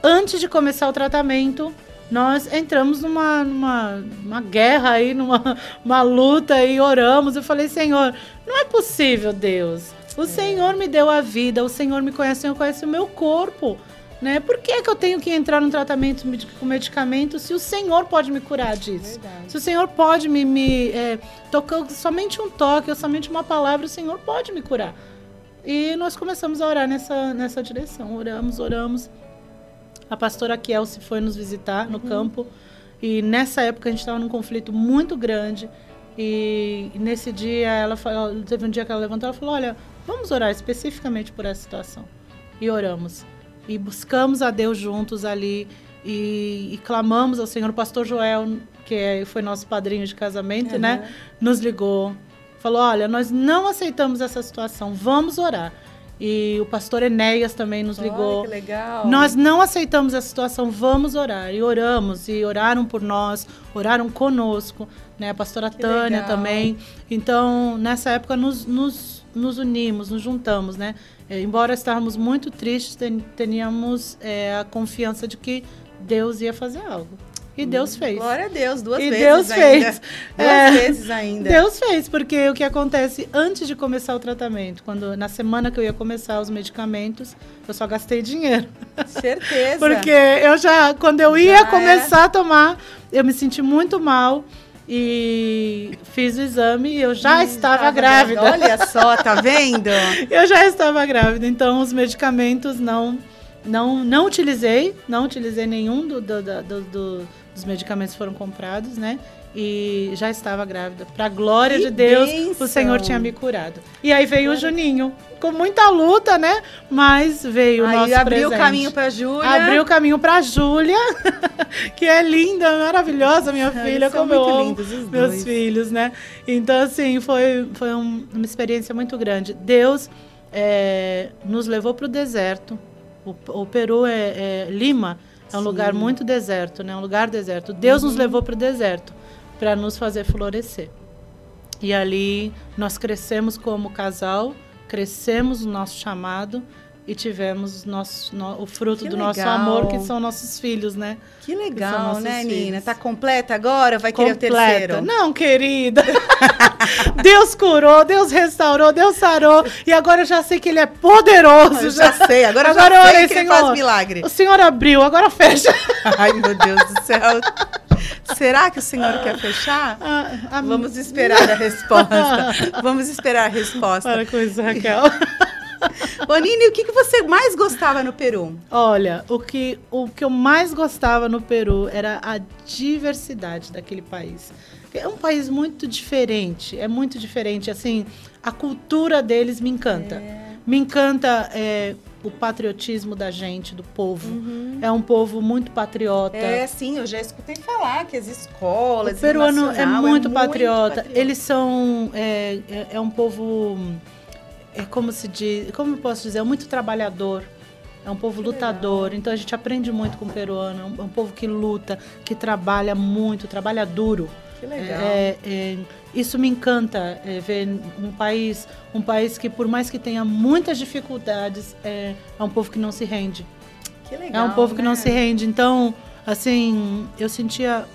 Speaker 9: antes de começar o tratamento, nós entramos numa, numa, numa guerra aí, numa uma luta e oramos. Eu falei, Senhor, não é possível, Deus. O Senhor me deu a vida, o Senhor me conhece, o Senhor conhece o meu corpo. Né? Por que, que eu tenho que entrar num tratamento com medicamento se o Senhor pode me curar disso? Se o Senhor pode me, me é, tocar somente um toque ou somente uma palavra, o Senhor pode me curar. E nós começamos a orar nessa, nessa direção. Oramos, oramos. A pastora Kielce foi nos visitar no campo. E nessa época a gente estava num conflito muito grande. E nesse dia, ela falou, teve um dia que ela levantou e falou: Olha, vamos orar especificamente por essa situação. E oramos. E buscamos a Deus juntos ali. E, e clamamos ao Senhor. O pastor Joel, que é- foi nosso padrinho de casamento, né? Nos ligou. Falou: Olha, nós não aceitamos essa situação, vamos orar. E o pastor Enéas também nos ligou.
Speaker 8: que legal.
Speaker 9: Nós não aceitamos essa situação, vamos orar. E oramos, e oraram por nós, oraram conosco, né? A pastora Tânia
Speaker 8: legal.
Speaker 9: também. Então, nessa época, nos, nos, nos unimos, nos juntamos, né? É, embora estávamos muito tristes, ten- teníamos é, a confiança de que Deus ia fazer algo. E Deus fez.
Speaker 8: Glória a Deus, duas
Speaker 9: e
Speaker 8: vezes
Speaker 9: Deus
Speaker 8: ainda.
Speaker 9: fez.
Speaker 8: Duas
Speaker 9: É,
Speaker 8: vezes ainda.
Speaker 9: Deus fez, porque o que acontece antes de começar o tratamento, quando na semana que eu ia começar os medicamentos, eu só gastei dinheiro.
Speaker 8: Certeza.
Speaker 9: Porque eu já, quando eu ia começar a tomar, eu me senti muito mal e fiz o exame e eu já estava grávida.
Speaker 8: Olha só, tá vendo?
Speaker 9: eu já estava grávida, então os medicamentos não não não utilizei, não utilizei nenhum do, do- do- do- dos medicamentos foram comprados, né? E já estava grávida. Para glória
Speaker 8: Que
Speaker 9: de Deus,
Speaker 8: bênção!
Speaker 9: o Senhor tinha me curado. E aí veio o Juninho, com muita luta, né? Mas veio o
Speaker 8: Aí
Speaker 9: nosso
Speaker 8: abriu o
Speaker 9: presente.
Speaker 8: caminho pra Júlia.
Speaker 9: Abriu o caminho pra Júlia, que é linda, maravilhosa, minha filha, como eu amo
Speaker 8: os
Speaker 9: meus
Speaker 8: dois.
Speaker 9: filhos, né? Então, assim, foi, foi um- uma experiência muito grande. Deus é, nos levou para o deserto. O, o Peru é, é- Lima é um lugar muito deserto, né? Um lugar deserto. Deus nos
Speaker 8: Uhum.
Speaker 9: levou para o deserto para nos fazer florescer. E ali nós crescemos como casal, crescemos no nosso chamado e tivemos nosso, no- o fruto
Speaker 8: Que
Speaker 9: do nosso
Speaker 8: legal.
Speaker 9: amor, que são nossos filhos, né?
Speaker 8: Que legal,
Speaker 9: nossos
Speaker 8: né,
Speaker 9: filhos.
Speaker 8: Nina? Tá completa agora? Vai querer o terceiro?
Speaker 9: Não, querida. Deus curou, Deus restaurou, Deus sarou. E agora eu já sei que Ele é poderoso.
Speaker 8: Eu já sei, agora eu já
Speaker 9: eu
Speaker 8: sei que ele
Speaker 9: Senhor.
Speaker 8: faz milagre.
Speaker 9: O Senhor abriu, agora fecha.
Speaker 8: Ai, meu Deus do céu. Será que o senhor quer fechar?
Speaker 9: Ah,
Speaker 8: Vamos esperar a resposta. Vamos esperar a resposta.
Speaker 9: Para com isso, Raquel.
Speaker 8: Ô, Nini, o que, que você mais gostava no Peru?
Speaker 9: Olha, o que, o que eu mais gostava no Peru era a diversidade daquele país. É um país muito diferente, é muito diferente. Assim, a cultura deles me encanta. Me encanta é, o patriotismo da gente, do povo. É um povo muito patriota.
Speaker 8: É, sim, eu já escutei falar que as escolas.
Speaker 9: O peruano é
Speaker 8: nacional
Speaker 9: muito, patriota. Eles são. É, é, é um povo. É como se diz. Como posso dizer? É muito trabalhador. É um povo lutador. Então a gente aprende muito com o peruano. É um, é um povo que luta, que trabalha muito, trabalha duro.
Speaker 8: Que legal.
Speaker 9: É, é, isso me encanta é, ver um país, um país que por mais que tenha muitas dificuldades, é, é um povo que não se rende.
Speaker 8: Que legal.
Speaker 9: É um povo que não
Speaker 8: né?
Speaker 9: se rende. Então, assim, eu sentia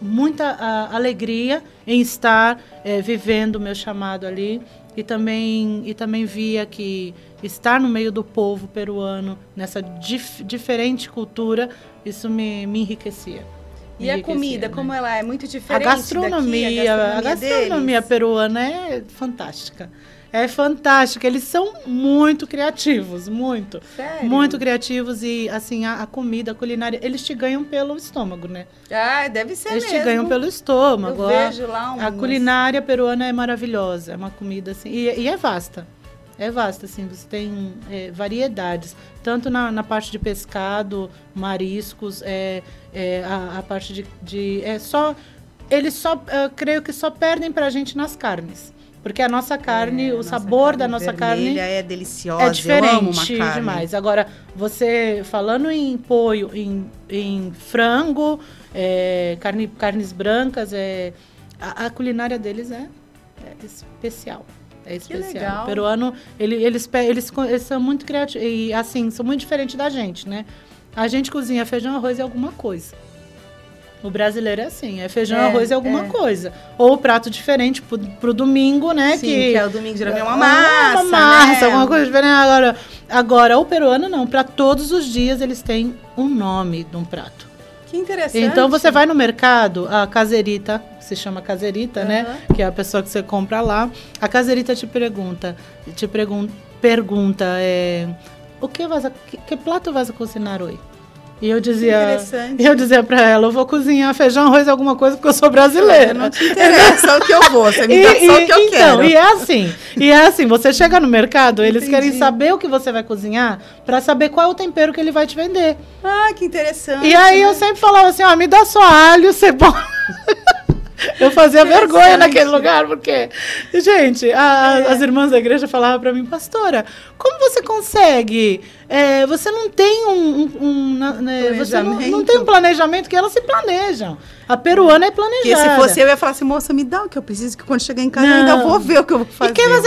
Speaker 9: muita a, alegria em estar vivendo o meu chamado ali e também e também via que estar no meio do povo peruano nessa dif- diferente cultura isso me, me enriquecia.
Speaker 8: E a comida,
Speaker 9: né?
Speaker 8: como ela é muito
Speaker 9: A
Speaker 8: diferente
Speaker 9: gastronomia,
Speaker 8: daqui,
Speaker 9: a gastronomia
Speaker 8: deles?
Speaker 9: peruana é fantástica. É fantástica. Eles são muito criativos, muito.
Speaker 8: Sério?
Speaker 9: Muito criativos e, assim, a, a comida, a culinária, eles te ganham pelo estômago, né?
Speaker 8: Ah, deve ser
Speaker 9: Eles
Speaker 8: mesmo.
Speaker 9: te ganham pelo estômago.
Speaker 8: Eu
Speaker 9: A-
Speaker 8: vejo lá
Speaker 9: A
Speaker 8: umas-
Speaker 9: culinária peruana é maravilhosa. É uma comida, assim, e, e é vasta. É vasta, assim, você tem é, variedades. Tanto na, na parte de pescado, mariscos, é, é, a, a parte de, de... É só... Eles só, eu creio que só perdem pra gente nas carnes. Porque a nossa carne, o sabor da nossa carne
Speaker 8: é deliciosa.
Speaker 9: é
Speaker 8: eu
Speaker 9: diferente
Speaker 8: amo uma carne.
Speaker 9: demais. Agora, você falando em polho, em, em frango, é, carne, carnes brancas, é, a, a culinária deles é, é especial. É especial. O peruano, ele, eles, eles, eles são muito criativos. E assim, são muito diferentes da gente, né? A gente cozinha feijão, arroz e alguma coisa. O brasileiro é assim, é feijão,
Speaker 8: É,
Speaker 9: arroz e alguma
Speaker 8: é.
Speaker 9: coisa. Ou prato diferente pro, pro domingo, né?
Speaker 8: Sim, que é o domingo geralmente é uma
Speaker 9: Ah,
Speaker 8: massa,
Speaker 9: Uma massa,
Speaker 8: né?
Speaker 9: alguma coisa diferente. Agora, agora, o peruano não. Para todos os dias eles têm um nome de um prato.
Speaker 8: Que interessante.
Speaker 9: Então você vai no mercado, a caseirita, se chama caseirita, né? Que é a pessoa que você compra lá. A caseirita te pergunta, te pergun pergunta, é, o que vas a, que, que prato vas a cozinhar hoje? E eu dizia,
Speaker 8: interessante.
Speaker 9: eu dizia para ela, eu vou cozinhar feijão, arroz, alguma coisa, porque eu sou brasileira.
Speaker 8: Não te interessa o que eu vou, você me dá só o que eu
Speaker 9: então,
Speaker 8: quero.
Speaker 9: E é assim, e é assim, você chega no mercado, eles querem saber o que você vai cozinhar para saber qual é o tempero que ele vai te vender.
Speaker 8: Ah, que interessante.
Speaker 9: E aí
Speaker 8: né?
Speaker 9: eu sempre falava assim, ó, me dá só alho, cebola. Eu fazia vergonha naquele lugar, porque, gente, a-
Speaker 8: É.
Speaker 9: as irmãs da igreja falavam para mim, pastora, como você consegue? É, você não tem um, um- um, na- né, você não, não tem um planejamento que elas se planejam. A peruana é planejada.
Speaker 8: Porque se fosse eu, eu ia falar assim, moça, me dá o que eu preciso, que quando chegar em casa eu ainda
Speaker 9: Não.
Speaker 8: vou ver o que eu vou fazer.
Speaker 9: E quem vai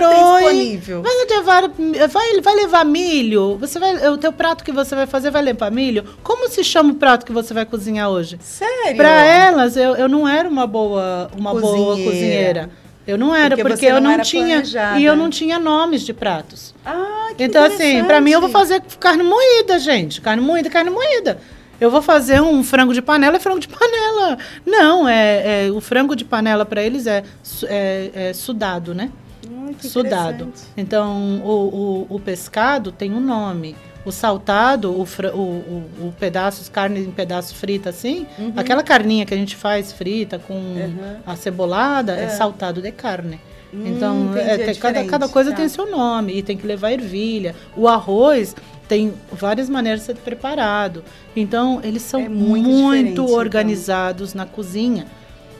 Speaker 8: que tem
Speaker 9: hoje? Vai levar, vai, vai levar milho? Você vai, o teu prato que você vai fazer vai levar milho? Como se chama o prato que você vai cozinhar hoje?
Speaker 8: Sério?
Speaker 9: Para elas, eu, eu não era uma boa, uma boa
Speaker 8: Cozinheira.
Speaker 9: Eu não era,
Speaker 8: Porque
Speaker 9: porque, eu
Speaker 8: não
Speaker 9: não tinha.
Speaker 8: planejada.
Speaker 9: E eu não tinha nomes de pratos.
Speaker 8: Ah, que
Speaker 9: Então, assim, para mim eu vou fazer carne moída, gente. Carne moída, carne moída. Eu vou fazer um frango de panela, é frango de panela. Não, é, é- o frango de panela para eles é, é- é sudado, né?
Speaker 8: Hum,
Speaker 9: sudado. Então, o, o, o pescado tem um nome. O saltado, o, o, o, o pedaços, carne em pedaço frita assim,
Speaker 8: Uhum.
Speaker 9: aquela carninha que a gente faz frita com
Speaker 8: Uhum.
Speaker 9: a cebolada, é.
Speaker 8: É.
Speaker 9: saltado de carne.
Speaker 8: Hum,
Speaker 9: então, é,
Speaker 8: é
Speaker 9: tem- cada, cada coisa
Speaker 8: tá.
Speaker 9: tem seu nome e tem que levar ervilha. O arroz tem várias maneiras de ser preparado. Então, eles são
Speaker 8: É muito
Speaker 9: muito,
Speaker 8: então.
Speaker 9: organizados na cozinha.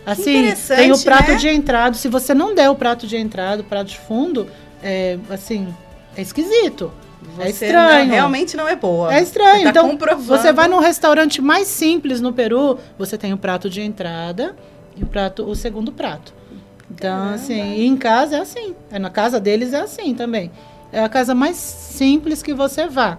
Speaker 9: Assim, tem o prato
Speaker 8: né?
Speaker 9: de entrada. Se você não der o prato de entrada, o prato de fundo, é assim, é esquisito. É
Speaker 8: Você
Speaker 9: estranho.
Speaker 8: não- realmente não é boa.
Speaker 9: É estranho.
Speaker 8: Você tá
Speaker 9: então, você vai num restaurante mais simples no Peru, você tem o prato de entrada e o prato, o segundo prato. Então, assim, e em casa é assim. É na casa deles é assim também. é a casa mais simples que você vá.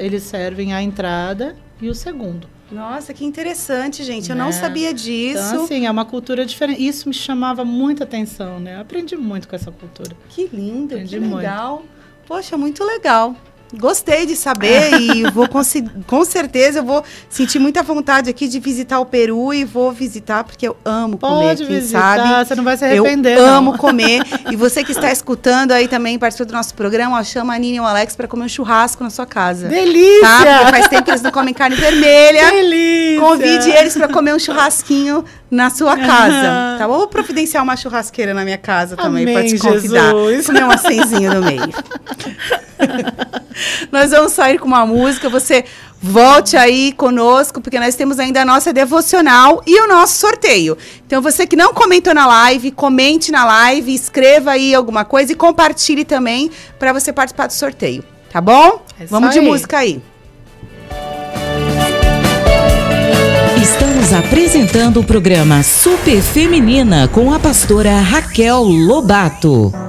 Speaker 9: Eles servem a entrada e o segundo.
Speaker 8: Nossa, que interessante, gente. Eu não
Speaker 9: né?
Speaker 8: sabia disso.
Speaker 9: Então, assim, é uma cultura diferente. Isso me chamava muita atenção, né? Eu aprendi muito com essa cultura.
Speaker 8: Que lindo,
Speaker 9: Aprendi
Speaker 8: que
Speaker 9: muito.
Speaker 8: Poxa, muito legal. Gostei de saber e vou com certeza eu vou sentir muita vontade aqui de visitar o Peru e vou visitar porque eu amo comer,
Speaker 9: Pode
Speaker 8: quem
Speaker 9: visitar,
Speaker 8: sabe.
Speaker 9: você não vai se arrepender,
Speaker 8: Eu
Speaker 9: não.
Speaker 8: amo comer. E você que está escutando aí também, participou do nosso programa, ó, chama a Nini e o Alex para comer um churrasco na sua casa.
Speaker 9: Delícia!
Speaker 8: Tá? Porque faz tempo que eles não comem carne vermelha.
Speaker 9: Delícia!
Speaker 8: Convide eles para comer um churrasquinho na sua casa.
Speaker 9: Aham.
Speaker 8: Tá? bom? Vou providenciar uma churrasqueira na minha casa também para te convidar.
Speaker 9: Jesus.
Speaker 8: Comer um acenzinho no meio. nós vamos sair com uma música. Você volte aí conosco, porque nós temos ainda a nossa devocional e o nosso sorteio. Então, você que não comentou na live, comente na live, escreva aí alguma coisa e compartilhe também para você participar do sorteio. Tá bom?
Speaker 9: É
Speaker 8: Vamos de
Speaker 9: aí.
Speaker 8: música aí.
Speaker 2: Estamos apresentando o programa Super Feminina com a pastora Raquel Lobato.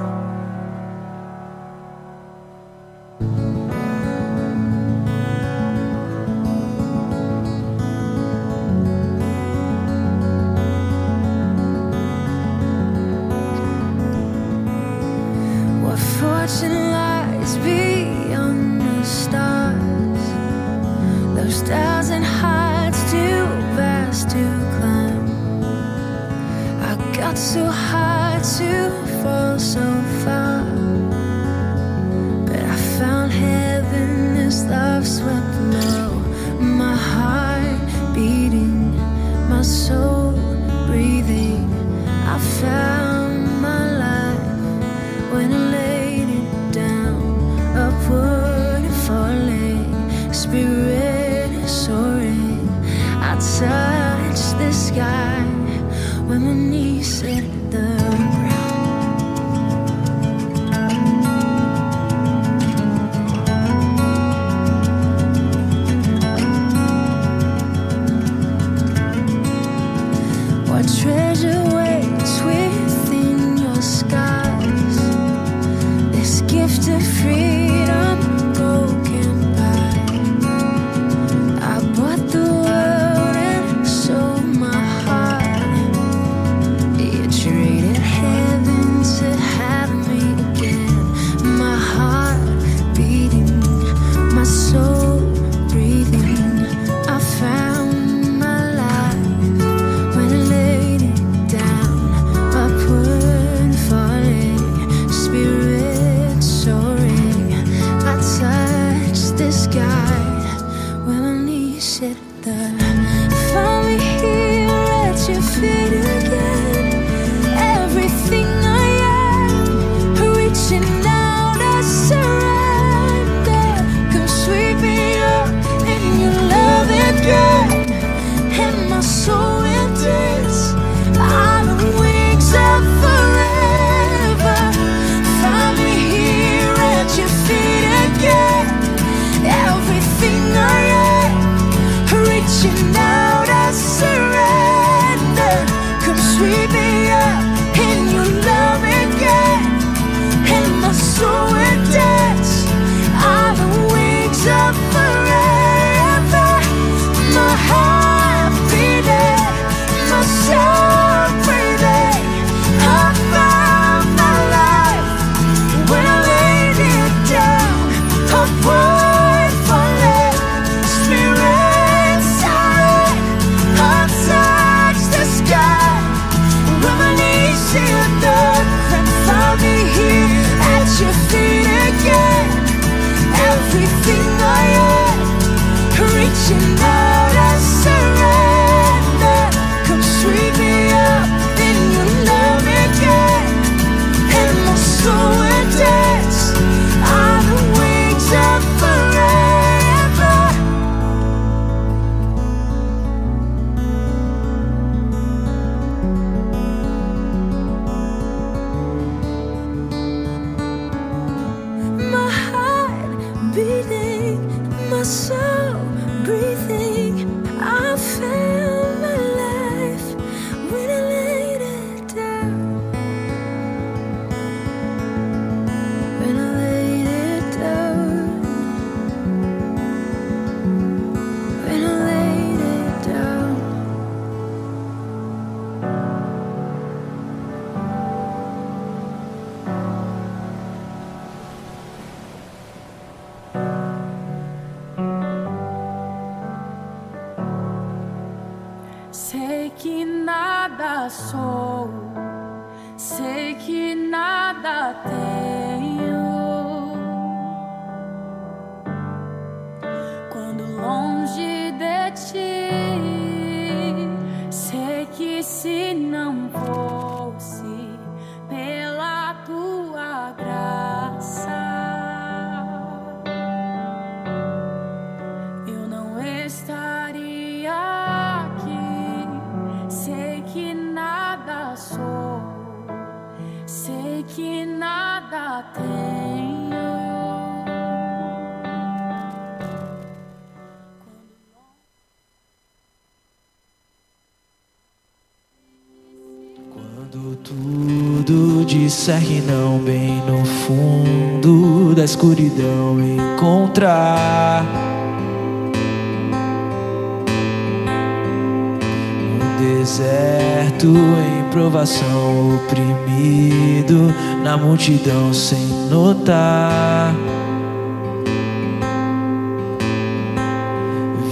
Speaker 13: Multidão sem notar.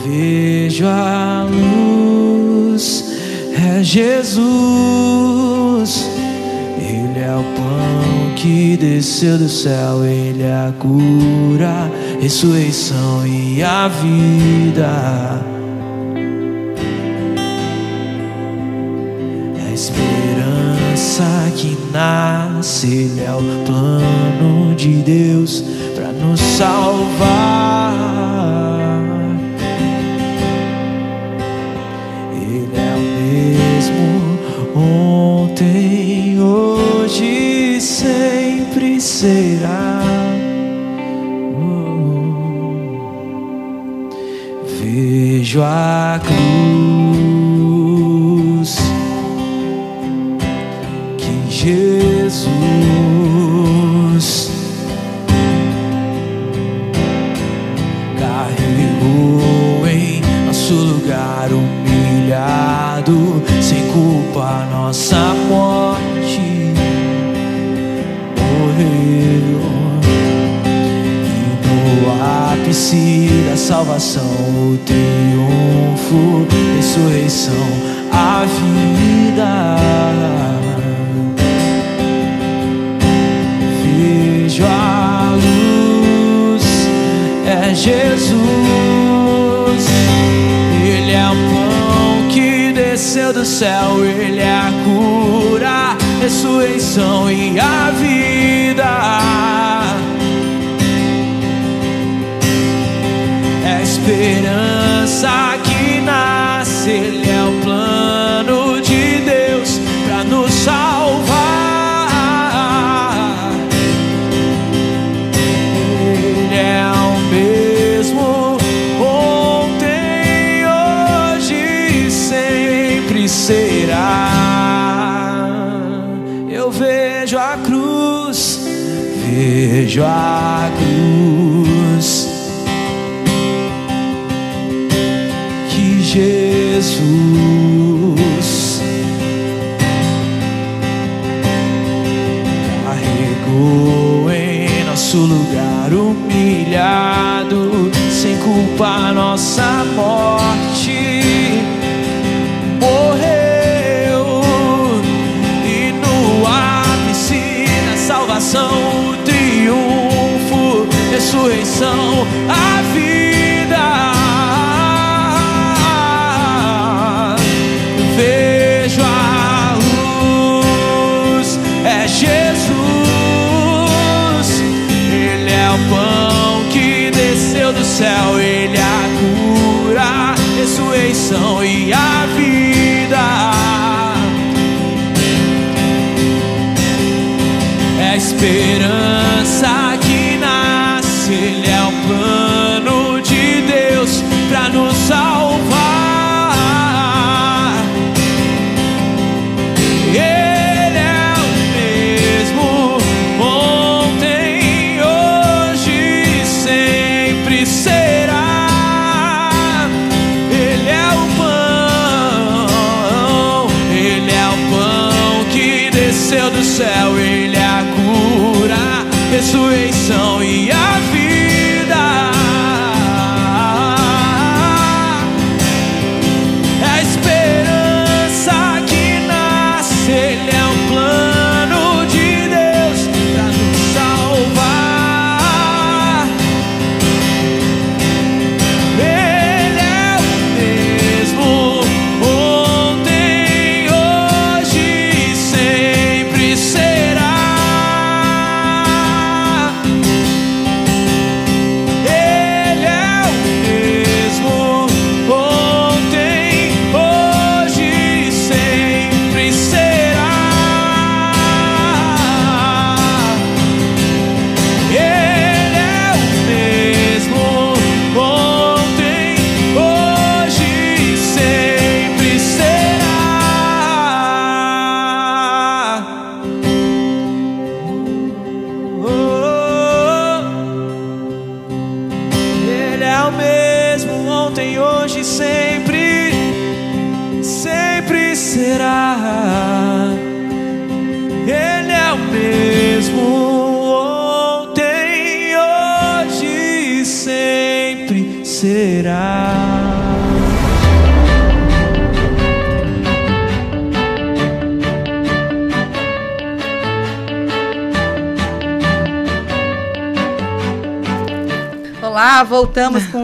Speaker 13: Vejo a luz, é Jesus. Ele é o pão que desceu do céu, Ele é a cura, ressurreição e a vida. De Deus para nos salvar. Ele é o mesmo ontem, hoje sempre será. Oh. Vejo a cruz culpa nossa morte morreu. E no ápice da salvação, o triunfo, ressurreição, a vida. Vejo a luz, é Jesus. Desceu do céu, Ele é a cura, ressurreição e a vida. É a esperança vejo a cruz que Jesus carregou em nosso lugar humilhado, sem culpa nossa ressurreição,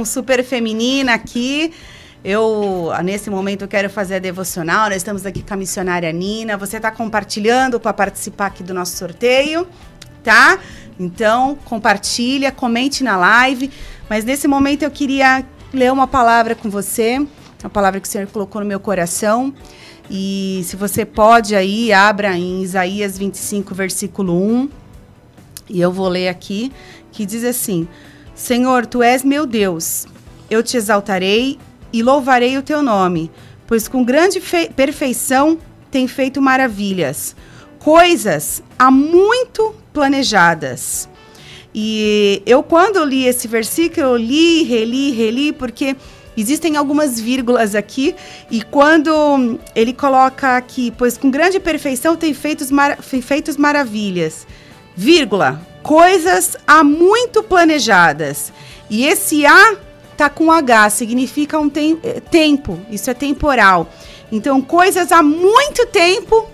Speaker 8: Super Feminina aqui. Eu, nesse momento, quero fazer a devocional. Nós estamos aqui com a missionária Nina. Você está compartilhando para participar aqui do nosso sorteio, tá? Então, compartilha, comente na live. Mas nesse momento eu queria ler uma palavra com você, uma palavra que o Senhor colocou no meu coração. E se você pode aí, abra em Isaías 25, versículo 1. E eu vou ler aqui, que diz assim: Senhor, tu és meu Deus. Eu te exaltarei e louvarei o teu nome, pois com grande perfeição tem feito maravilhas, coisas há muito planejadas. E eu, quando li esse versículo, eu li, reli, reli, porque existem algumas vírgulas aqui, e quando ele coloca aqui, pois com grande perfeição tem feitos, mar feitos maravilhas, vírgula, coisas há muito planejadas. E esse A tá com H, significa um eh, tempo, isso é temporal. Então, coisas há muito tempo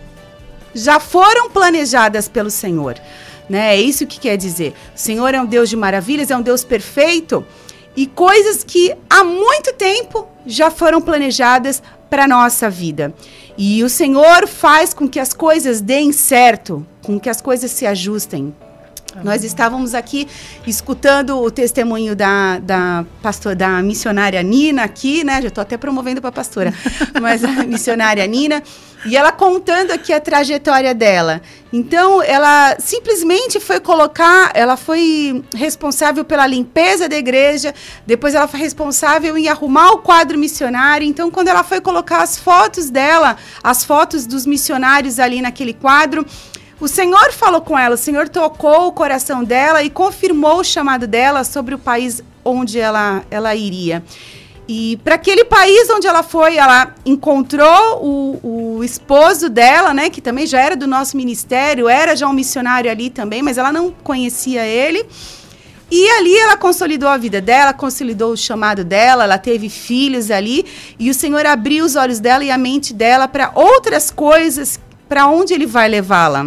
Speaker 8: já foram planejadas pelo Senhor. Né? É isso que quer dizer. O Senhor é um Deus de maravilhas, é um Deus perfeito. E coisas que há muito tempo já foram planejadas para a nossa vida. E o Senhor faz com que as coisas deem certo, com que as coisas se ajustem. Nós estávamos aqui escutando o testemunho da, da, pastor, da missionária Nina aqui, né? Já estou até promovendo para a pastora, mas a missionária Nina. E ela contando aqui a trajetória dela. Então, ela simplesmente foi colocar, ela foi responsável pela limpeza da igreja, depois ela foi responsável em arrumar o quadro missionário. Então, quando ela foi colocar as fotos dela, as fotos dos missionários ali naquele quadro, o Senhor falou com ela, o Senhor tocou o coração dela e confirmou o chamado dela sobre o país onde ela, ela iria. E para aquele país onde ela foi, ela encontrou o, o esposo dela, né, que também já era do nosso ministério, era já um missionário ali também, mas ela não conhecia ele. E ali ela consolidou a vida dela, consolidou o chamado dela, ela teve filhos ali, e o Senhor abriu os olhos dela e a mente dela para outras coisas, para onde ele vai levá-la.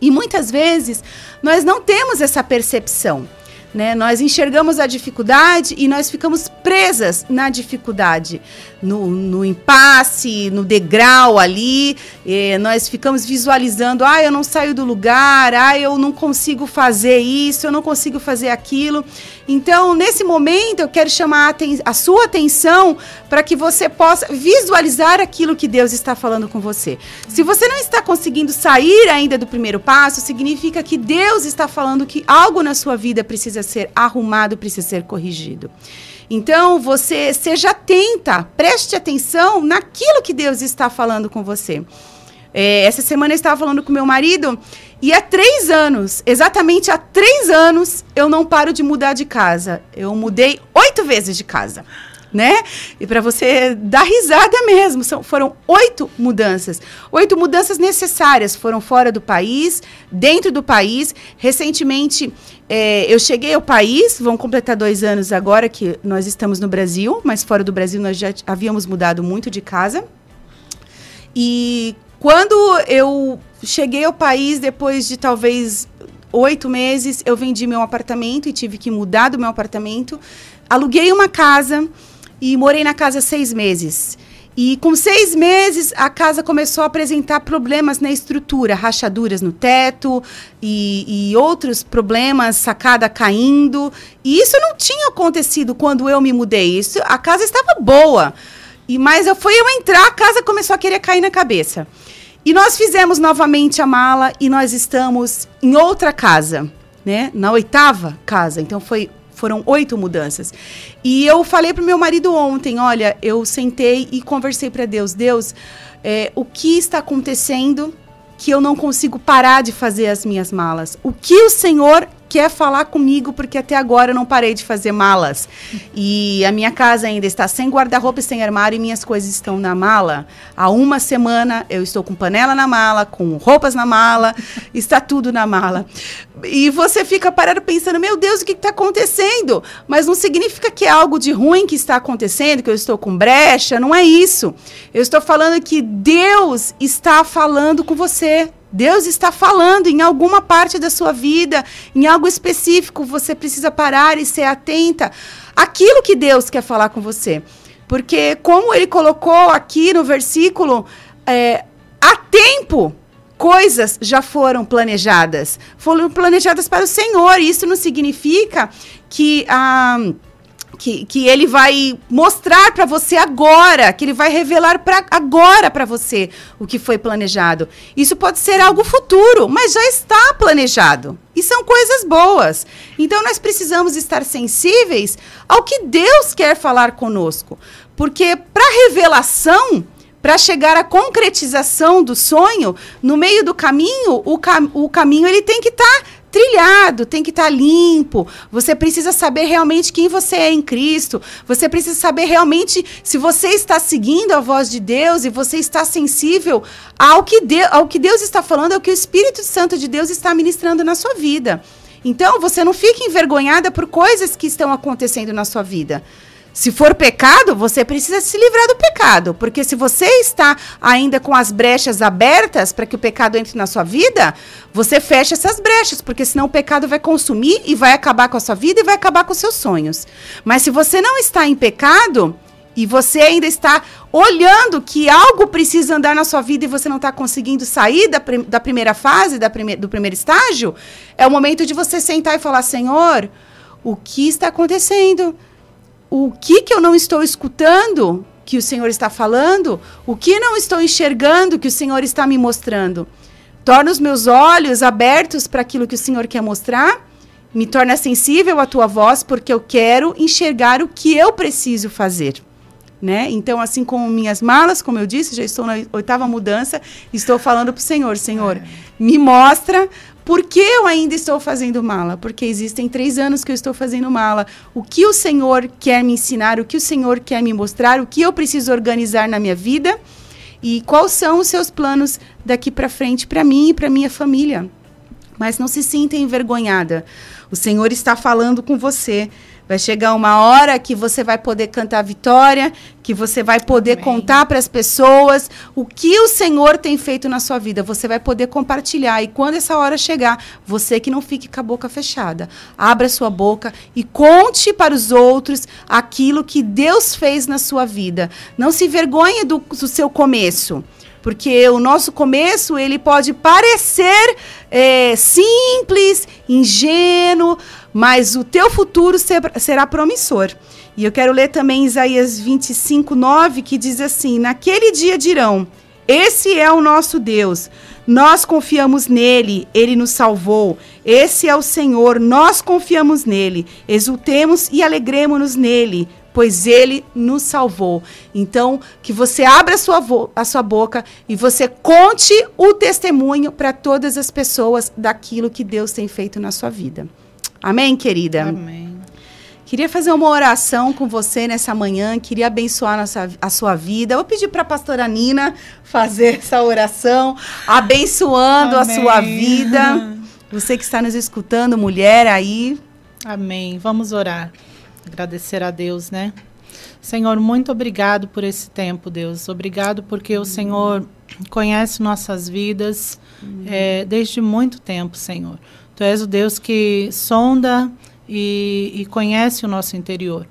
Speaker 8: E muitas vezes nós não temos essa percepção. Né? Nós enxergamos a dificuldade e nós ficamos presas na dificuldade, no, no impasse, no degrau ali. nós ficamos visualizando: ah, eu não saio do lugar, ah, eu não consigo fazer isso, eu não consigo fazer aquilo. Então, nesse momento, eu quero chamar a, a sua atenção para que você possa visualizar aquilo que Deus está falando com você. Se você não está conseguindo sair ainda do primeiro passo, significa que Deus está falando que algo na sua vida precisa ser arrumado, precisa ser corrigido. Então, você seja atenta, preste atenção naquilo que Deus está falando com você. É, essa semana eu estava falando com meu marido e há três anos, exatamente há três anos, eu não paro de mudar de casa. Eu mudei oito vezes de casa. Né? E para você dar risada mesmo, são, foram oito mudanças. Oito mudanças necessárias. Foram fora do país, dentro do país. Recentemente, é, eu cheguei ao país, vão completar dois anos agora que nós estamos no Brasil, mas fora do Brasil nós já havíamos mudado muito de casa. E quando eu cheguei ao país, depois de talvez oito meses, eu vendi meu apartamento e tive que mudar do meu apartamento. Aluguei uma casa e morei na casa seis meses. E com seis meses, a casa começou a apresentar problemas na estrutura, rachaduras no teto e, e, outros problemas, sacada caindo. E isso não tinha acontecido quando eu me mudei. Isso, a casa estava boa. E mas eu fui eu entrar, a casa começou a querer cair na cabeça. E nós fizemos novamente a mala e nós estamos em outra casa, né? Na oitava casa. Então foi foram oito mudanças. E eu falei para o meu marido ontem, olha, eu sentei e conversei para Deus, Deus, é, o que está acontecendo que eu não consigo parar de fazer as minhas malas? O que o Senhor quer falar comigo porque até agora eu não parei de fazer malas. E a minha casa ainda está sem guarda-roupa e sem armário e minhas coisas estão na mala. Há uma semana eu estou com panela na mala, com roupas na mala, está tudo na mala. E você fica parado pensando, meu Deus, o que está acontecendo? Mas não significa que é algo de ruim que está acontecendo, que eu estou com brecha, não é isso. Eu estou falando que Deus está falando com você. Deus está falando em alguma parte da sua vida, em algo específico, você precisa parar e ser atenta àquilo que Deus quer falar com você. Porque, como ele colocou aqui no versículo, é, há tempo coisas já foram planejadas. Foram planejadas para o Senhor. Isso não significa que. Ah, que, que ele vai mostrar para você agora, que ele vai revelar para agora para você o que foi planejado. Isso pode ser algo futuro, mas já está planejado. E são coisas boas. Então nós precisamos estar sensíveis ao que Deus quer falar conosco. Porque para revelação, para chegar à concretização do sonho, no meio do caminho, o, cam o caminho ele tem que estar tá trilhado, tem que estar tá limpo. Você precisa saber realmente quem você é em Cristo. Você precisa saber realmente se você está seguindo a voz de Deus e você está sensível ao que, de, ao que Deus está falando, ao que o Espírito Santo de Deus está ministrando na sua vida. Então, você não fique envergonhada por coisas que estão acontecendo na sua vida. Se for pecado, você precisa se livrar do pecado. Porque se você está ainda com as brechas abertas para que o pecado entre na sua vida, você fecha essas brechas. Porque senão o pecado vai consumir e vai acabar com a sua vida e vai acabar com os seus sonhos. Mas se você não está em pecado e você ainda está olhando que algo precisa andar na sua vida e você não está conseguindo sair da, prim da primeira fase, da prime do primeiro estágio, é o momento de você sentar e falar: Senhor, o que está acontecendo? O que, que eu não estou escutando que o Senhor está falando, o que não estou enxergando que o Senhor está me mostrando. Torna os meus olhos abertos para aquilo que o Senhor quer mostrar, me torna sensível à tua voz, porque eu quero enxergar o que eu preciso fazer. Né? Então, assim como minhas malas, como eu disse, já estou na oitava mudança, estou falando para o Senhor, Senhor, me mostra por que eu ainda estou fazendo mala? Porque existem três anos que eu estou fazendo mala. O que o Senhor quer me ensinar? O que o Senhor quer me mostrar? O que eu preciso organizar na minha vida? E quais são os seus planos daqui para frente para mim e para minha família? Mas não se sinta envergonhada. O Senhor está falando com você. Vai chegar uma hora que você vai poder cantar vitória, que você vai poder Amém. contar para as pessoas o que o Senhor tem feito na sua vida. Você vai poder compartilhar. E quando essa hora chegar, você que não fique com a boca fechada, abra sua boca e conte para os outros aquilo que Deus fez na sua vida. Não se envergonhe do, do seu começo porque o nosso começo ele pode parecer é, simples, ingênuo, mas o teu futuro ser, será promissor. E eu quero ler também Isaías 25, 9, que diz assim: Naquele dia dirão: Esse é o nosso Deus, nós confiamos nele, ele nos salvou. Esse é o Senhor, nós confiamos nele. Exultemos e alegremos-nos nele, pois ele nos salvou. Então, que você abra a sua, a sua boca e você conte o testemunho para todas as pessoas daquilo que Deus tem feito na sua vida. Amém, querida?
Speaker 9: Amém.
Speaker 8: Queria fazer uma oração com você nessa manhã, queria abençoar nossa, a sua vida. Vou pedir para a pastora Nina fazer essa oração, abençoando Amém. a sua vida. Você que está nos escutando, mulher aí.
Speaker 9: Amém. Vamos orar. Agradecer a Deus, né? Senhor, muito obrigado por esse tempo, Deus. Obrigado porque o Senhor conhece nossas vidas é, desde muito tempo, Senhor. Tu és o Deus que sonda e, e conhece o nosso interior.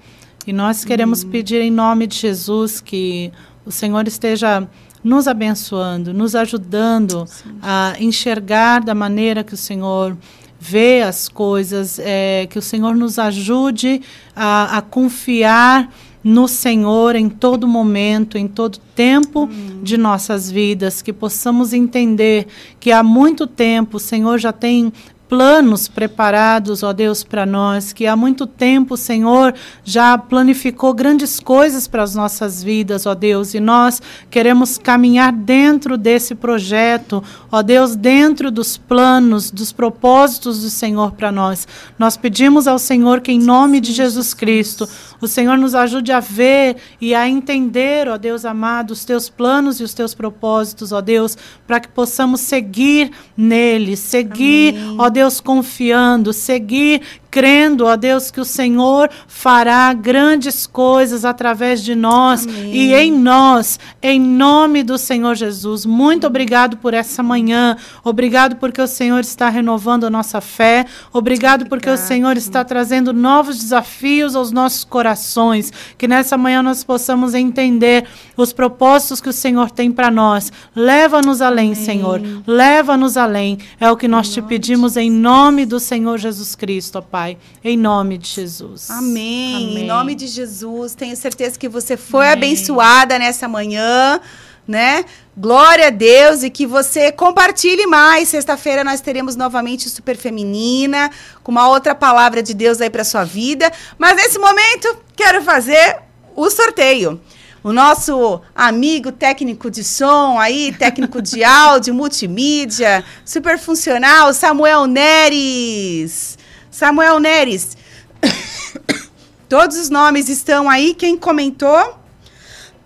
Speaker 9: E nós queremos uhum. pedir em nome de Jesus que o Senhor esteja nos abençoando, nos ajudando Sim. a enxergar da maneira que o Senhor vê as coisas, é, que o Senhor nos ajude a, a confiar no Senhor em todo momento, em todo tempo hum. de nossas vidas, que possamos entender que há muito tempo o Senhor já tem planos preparados, ó Deus, para nós, que há muito tempo o Senhor já planificou grandes coisas para as nossas vidas, ó Deus, e nós queremos caminhar dentro desse projeto, ó Deus, dentro dos planos, dos propósitos do Senhor para nós. Nós pedimos ao Senhor que, em nome de Jesus Cristo, o Senhor nos ajude a ver e a entender, ó Deus amado, os teus planos e os teus propósitos, ó Deus, para que possamos seguir neles, seguir, ó Deus, confiando, seguir crendo, ó Deus, que o Senhor fará grandes coisas através de nós e em nós, em nome do Senhor Jesus. Muito obrigado por essa manhã. Obrigado porque o Senhor está renovando a nossa fé. Obrigado porque o Senhor está trazendo novos desafios aos nossos corações. Que nessa manhã nós possamos entender os propósitos que o Senhor tem para nós. Leva-nos além, Senhor. Leva-nos além. É o que nós te pedimos em nome do Senhor Jesus Cristo, ó Pai. Em nome de Jesus.
Speaker 8: Amém.
Speaker 9: Amém.
Speaker 8: Em nome de Jesus. Tenho certeza que você foi abençoada nessa manhã, né? Glória a Deus e que você compartilhe mais. Sexta-feira nós teremos novamente Super Feminina, com uma outra palavra de Deus aí para sua vida. Mas nesse momento, quero fazer o sorteio. O nosso amigo técnico de som aí, técnico de áudio, multimídia, super funcional, Samuel Neres. Samuel Neres. Todos os nomes estão aí. Quem comentou?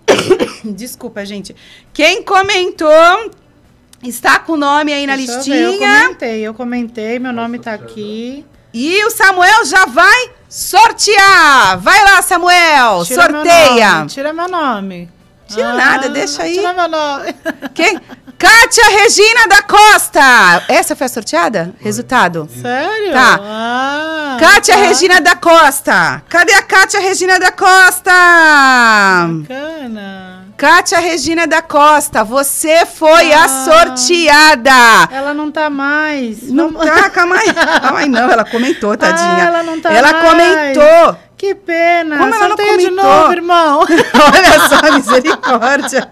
Speaker 8: Desculpa, gente. Quem comentou está com o nome aí na
Speaker 9: Deixa eu
Speaker 8: listinha.
Speaker 9: ver, Eu comentei, eu comentei, meu nome tá aqui.
Speaker 8: E o Samuel já vai sortear. Vai lá, Samuel.
Speaker 9: Tira meu
Speaker 8: sorteia.
Speaker 9: nome, Tira meu nome.
Speaker 8: Tira
Speaker 9: Ah,
Speaker 8: nada, deixa aí.
Speaker 9: Tira meu nome.
Speaker 8: Quem? Kátia Regina da Costa. Essa foi a sorteada? Resultado?
Speaker 9: Sério?
Speaker 8: Tá.
Speaker 9: Ah,
Speaker 8: Kátia
Speaker 9: tá.
Speaker 8: Regina da Costa. Cadê a Kátia Regina da Costa?
Speaker 9: Bacana.
Speaker 8: Kátia Regina da Costa, você foi
Speaker 9: Ah.
Speaker 8: a sorteada.
Speaker 9: Ela não tá mais.
Speaker 8: Não
Speaker 9: Vamos-
Speaker 8: tá, calma aí. Calma aí, não, ela comentou, tadinha.
Speaker 9: Ah, ela não tá
Speaker 8: Ela
Speaker 9: mais.
Speaker 8: comentou.
Speaker 9: Que pena.
Speaker 8: Como ela não
Speaker 9: Sorteia de novo, irmão.
Speaker 8: Olha só, misericórdia.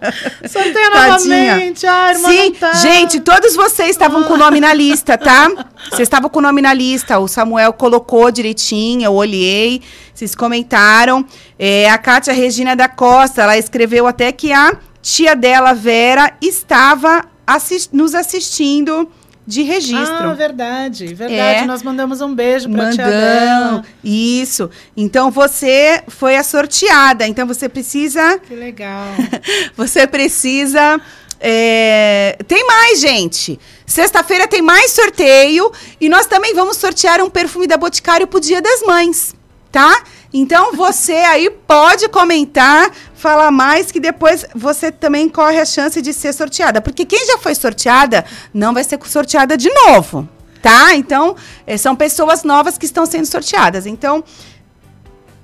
Speaker 9: Sorteia
Speaker 8: Tadinha.
Speaker 9: novamente. Ah, irmã,
Speaker 8: Sim,
Speaker 9: tá.
Speaker 8: gente, todos vocês estavam com o nome na lista, tá? Vocês estavam com o nome na lista. O Samuel colocou direitinho, eu olhei, vocês comentaram. É, a Kátia Regina da Costa, ela escreveu até que a tia dela, Vera, estava assis- nos assistindo de registro.
Speaker 9: Ah, verdade, verdade.
Speaker 8: É.
Speaker 9: Nós mandamos um beijo pra tia.
Speaker 8: Isso. Então você foi a sorteada. Então você precisa
Speaker 9: Que legal.
Speaker 8: você precisa. é, Tem mais, gente. Sexta-feira tem mais sorteio. E nós também vamos sortear um perfume da Boticário pro Dia das Mães. Tá? Então você aí pode comentar, falar mais, que depois você também corre a chance de ser sorteada. Porque quem já foi sorteada não vai ser sorteada de novo. Tá? Então, eh, são pessoas novas que estão sendo sorteadas. Então,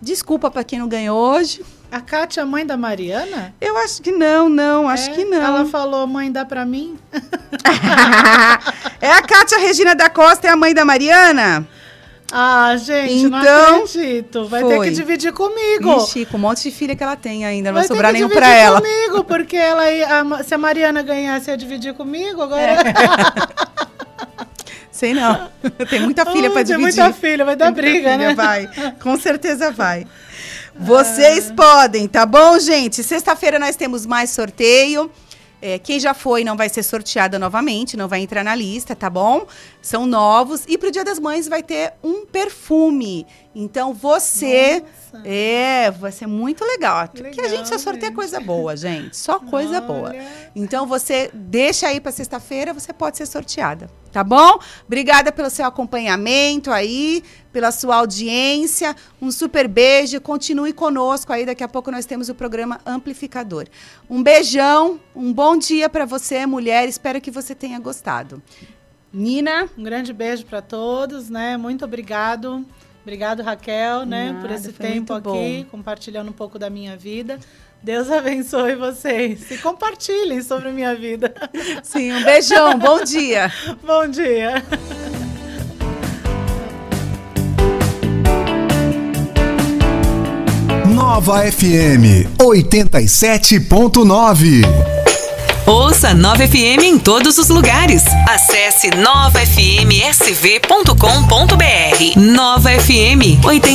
Speaker 8: desculpa para quem não ganhou hoje.
Speaker 9: A Kátia é mãe da Mariana?
Speaker 8: Eu acho que não, não, acho
Speaker 9: É?
Speaker 8: que não.
Speaker 9: Ela falou, mãe, dá pra mim?
Speaker 8: é a Kátia Regina da Costa, é a mãe da Mariana?
Speaker 9: Ah, gente, não
Speaker 8: Então,
Speaker 9: acredito. Vai ter
Speaker 8: foi.
Speaker 9: que dividir comigo.
Speaker 8: Ixi, com um monte de filha que ela tem ainda, não
Speaker 9: Vai
Speaker 8: vai
Speaker 9: ter
Speaker 8: sobrar nenhum
Speaker 9: dividir
Speaker 8: pra ela.
Speaker 9: comigo, porque ela ia, se a Mariana ganhasse, ia dividir comigo agora.
Speaker 8: É. Sei não. Tem muita filha pra
Speaker 9: Ah, tem
Speaker 8: dividir.
Speaker 9: muita filha, vai dar briga,
Speaker 8: filha,
Speaker 9: né?
Speaker 8: Vai, com certeza vai. Vocês podem, tá bom, gente? Sexta-feira nós temos mais sorteio. É, quem já foi não vai ser sorteada novamente, não vai entrar na lista, tá bom? São novos. E pro Dia das Mães vai ter um perfume. Então você. É, vai ser muito legal. Porque a gente só sorteia coisa boa, gente. Só coisa boa. Então você deixa aí para sexta-feira, você pode ser sorteada, tá bom? Obrigada pelo seu acompanhamento aí, pela sua audiência. Um super beijo. Continue conosco aí, daqui a pouco nós temos o programa Amplificador. Um beijão, um bom dia para você, mulher. Espero que você tenha gostado. Nina,
Speaker 9: Um grande beijo para todos, né? Muito obrigado. Obrigado, Raquel, né,
Speaker 8: Nada,
Speaker 9: por esse tempo aqui, compartilhando um pouco da minha vida. Deus abençoe vocês. E compartilhem sobre a minha vida.
Speaker 8: Sim, um beijão, bom dia.
Speaker 9: Bom dia.
Speaker 10: Nova FM 87.9.
Speaker 11: Ouça Nova FM em todos os lugares. Acesse novafmsv.com.br. Nova FM 80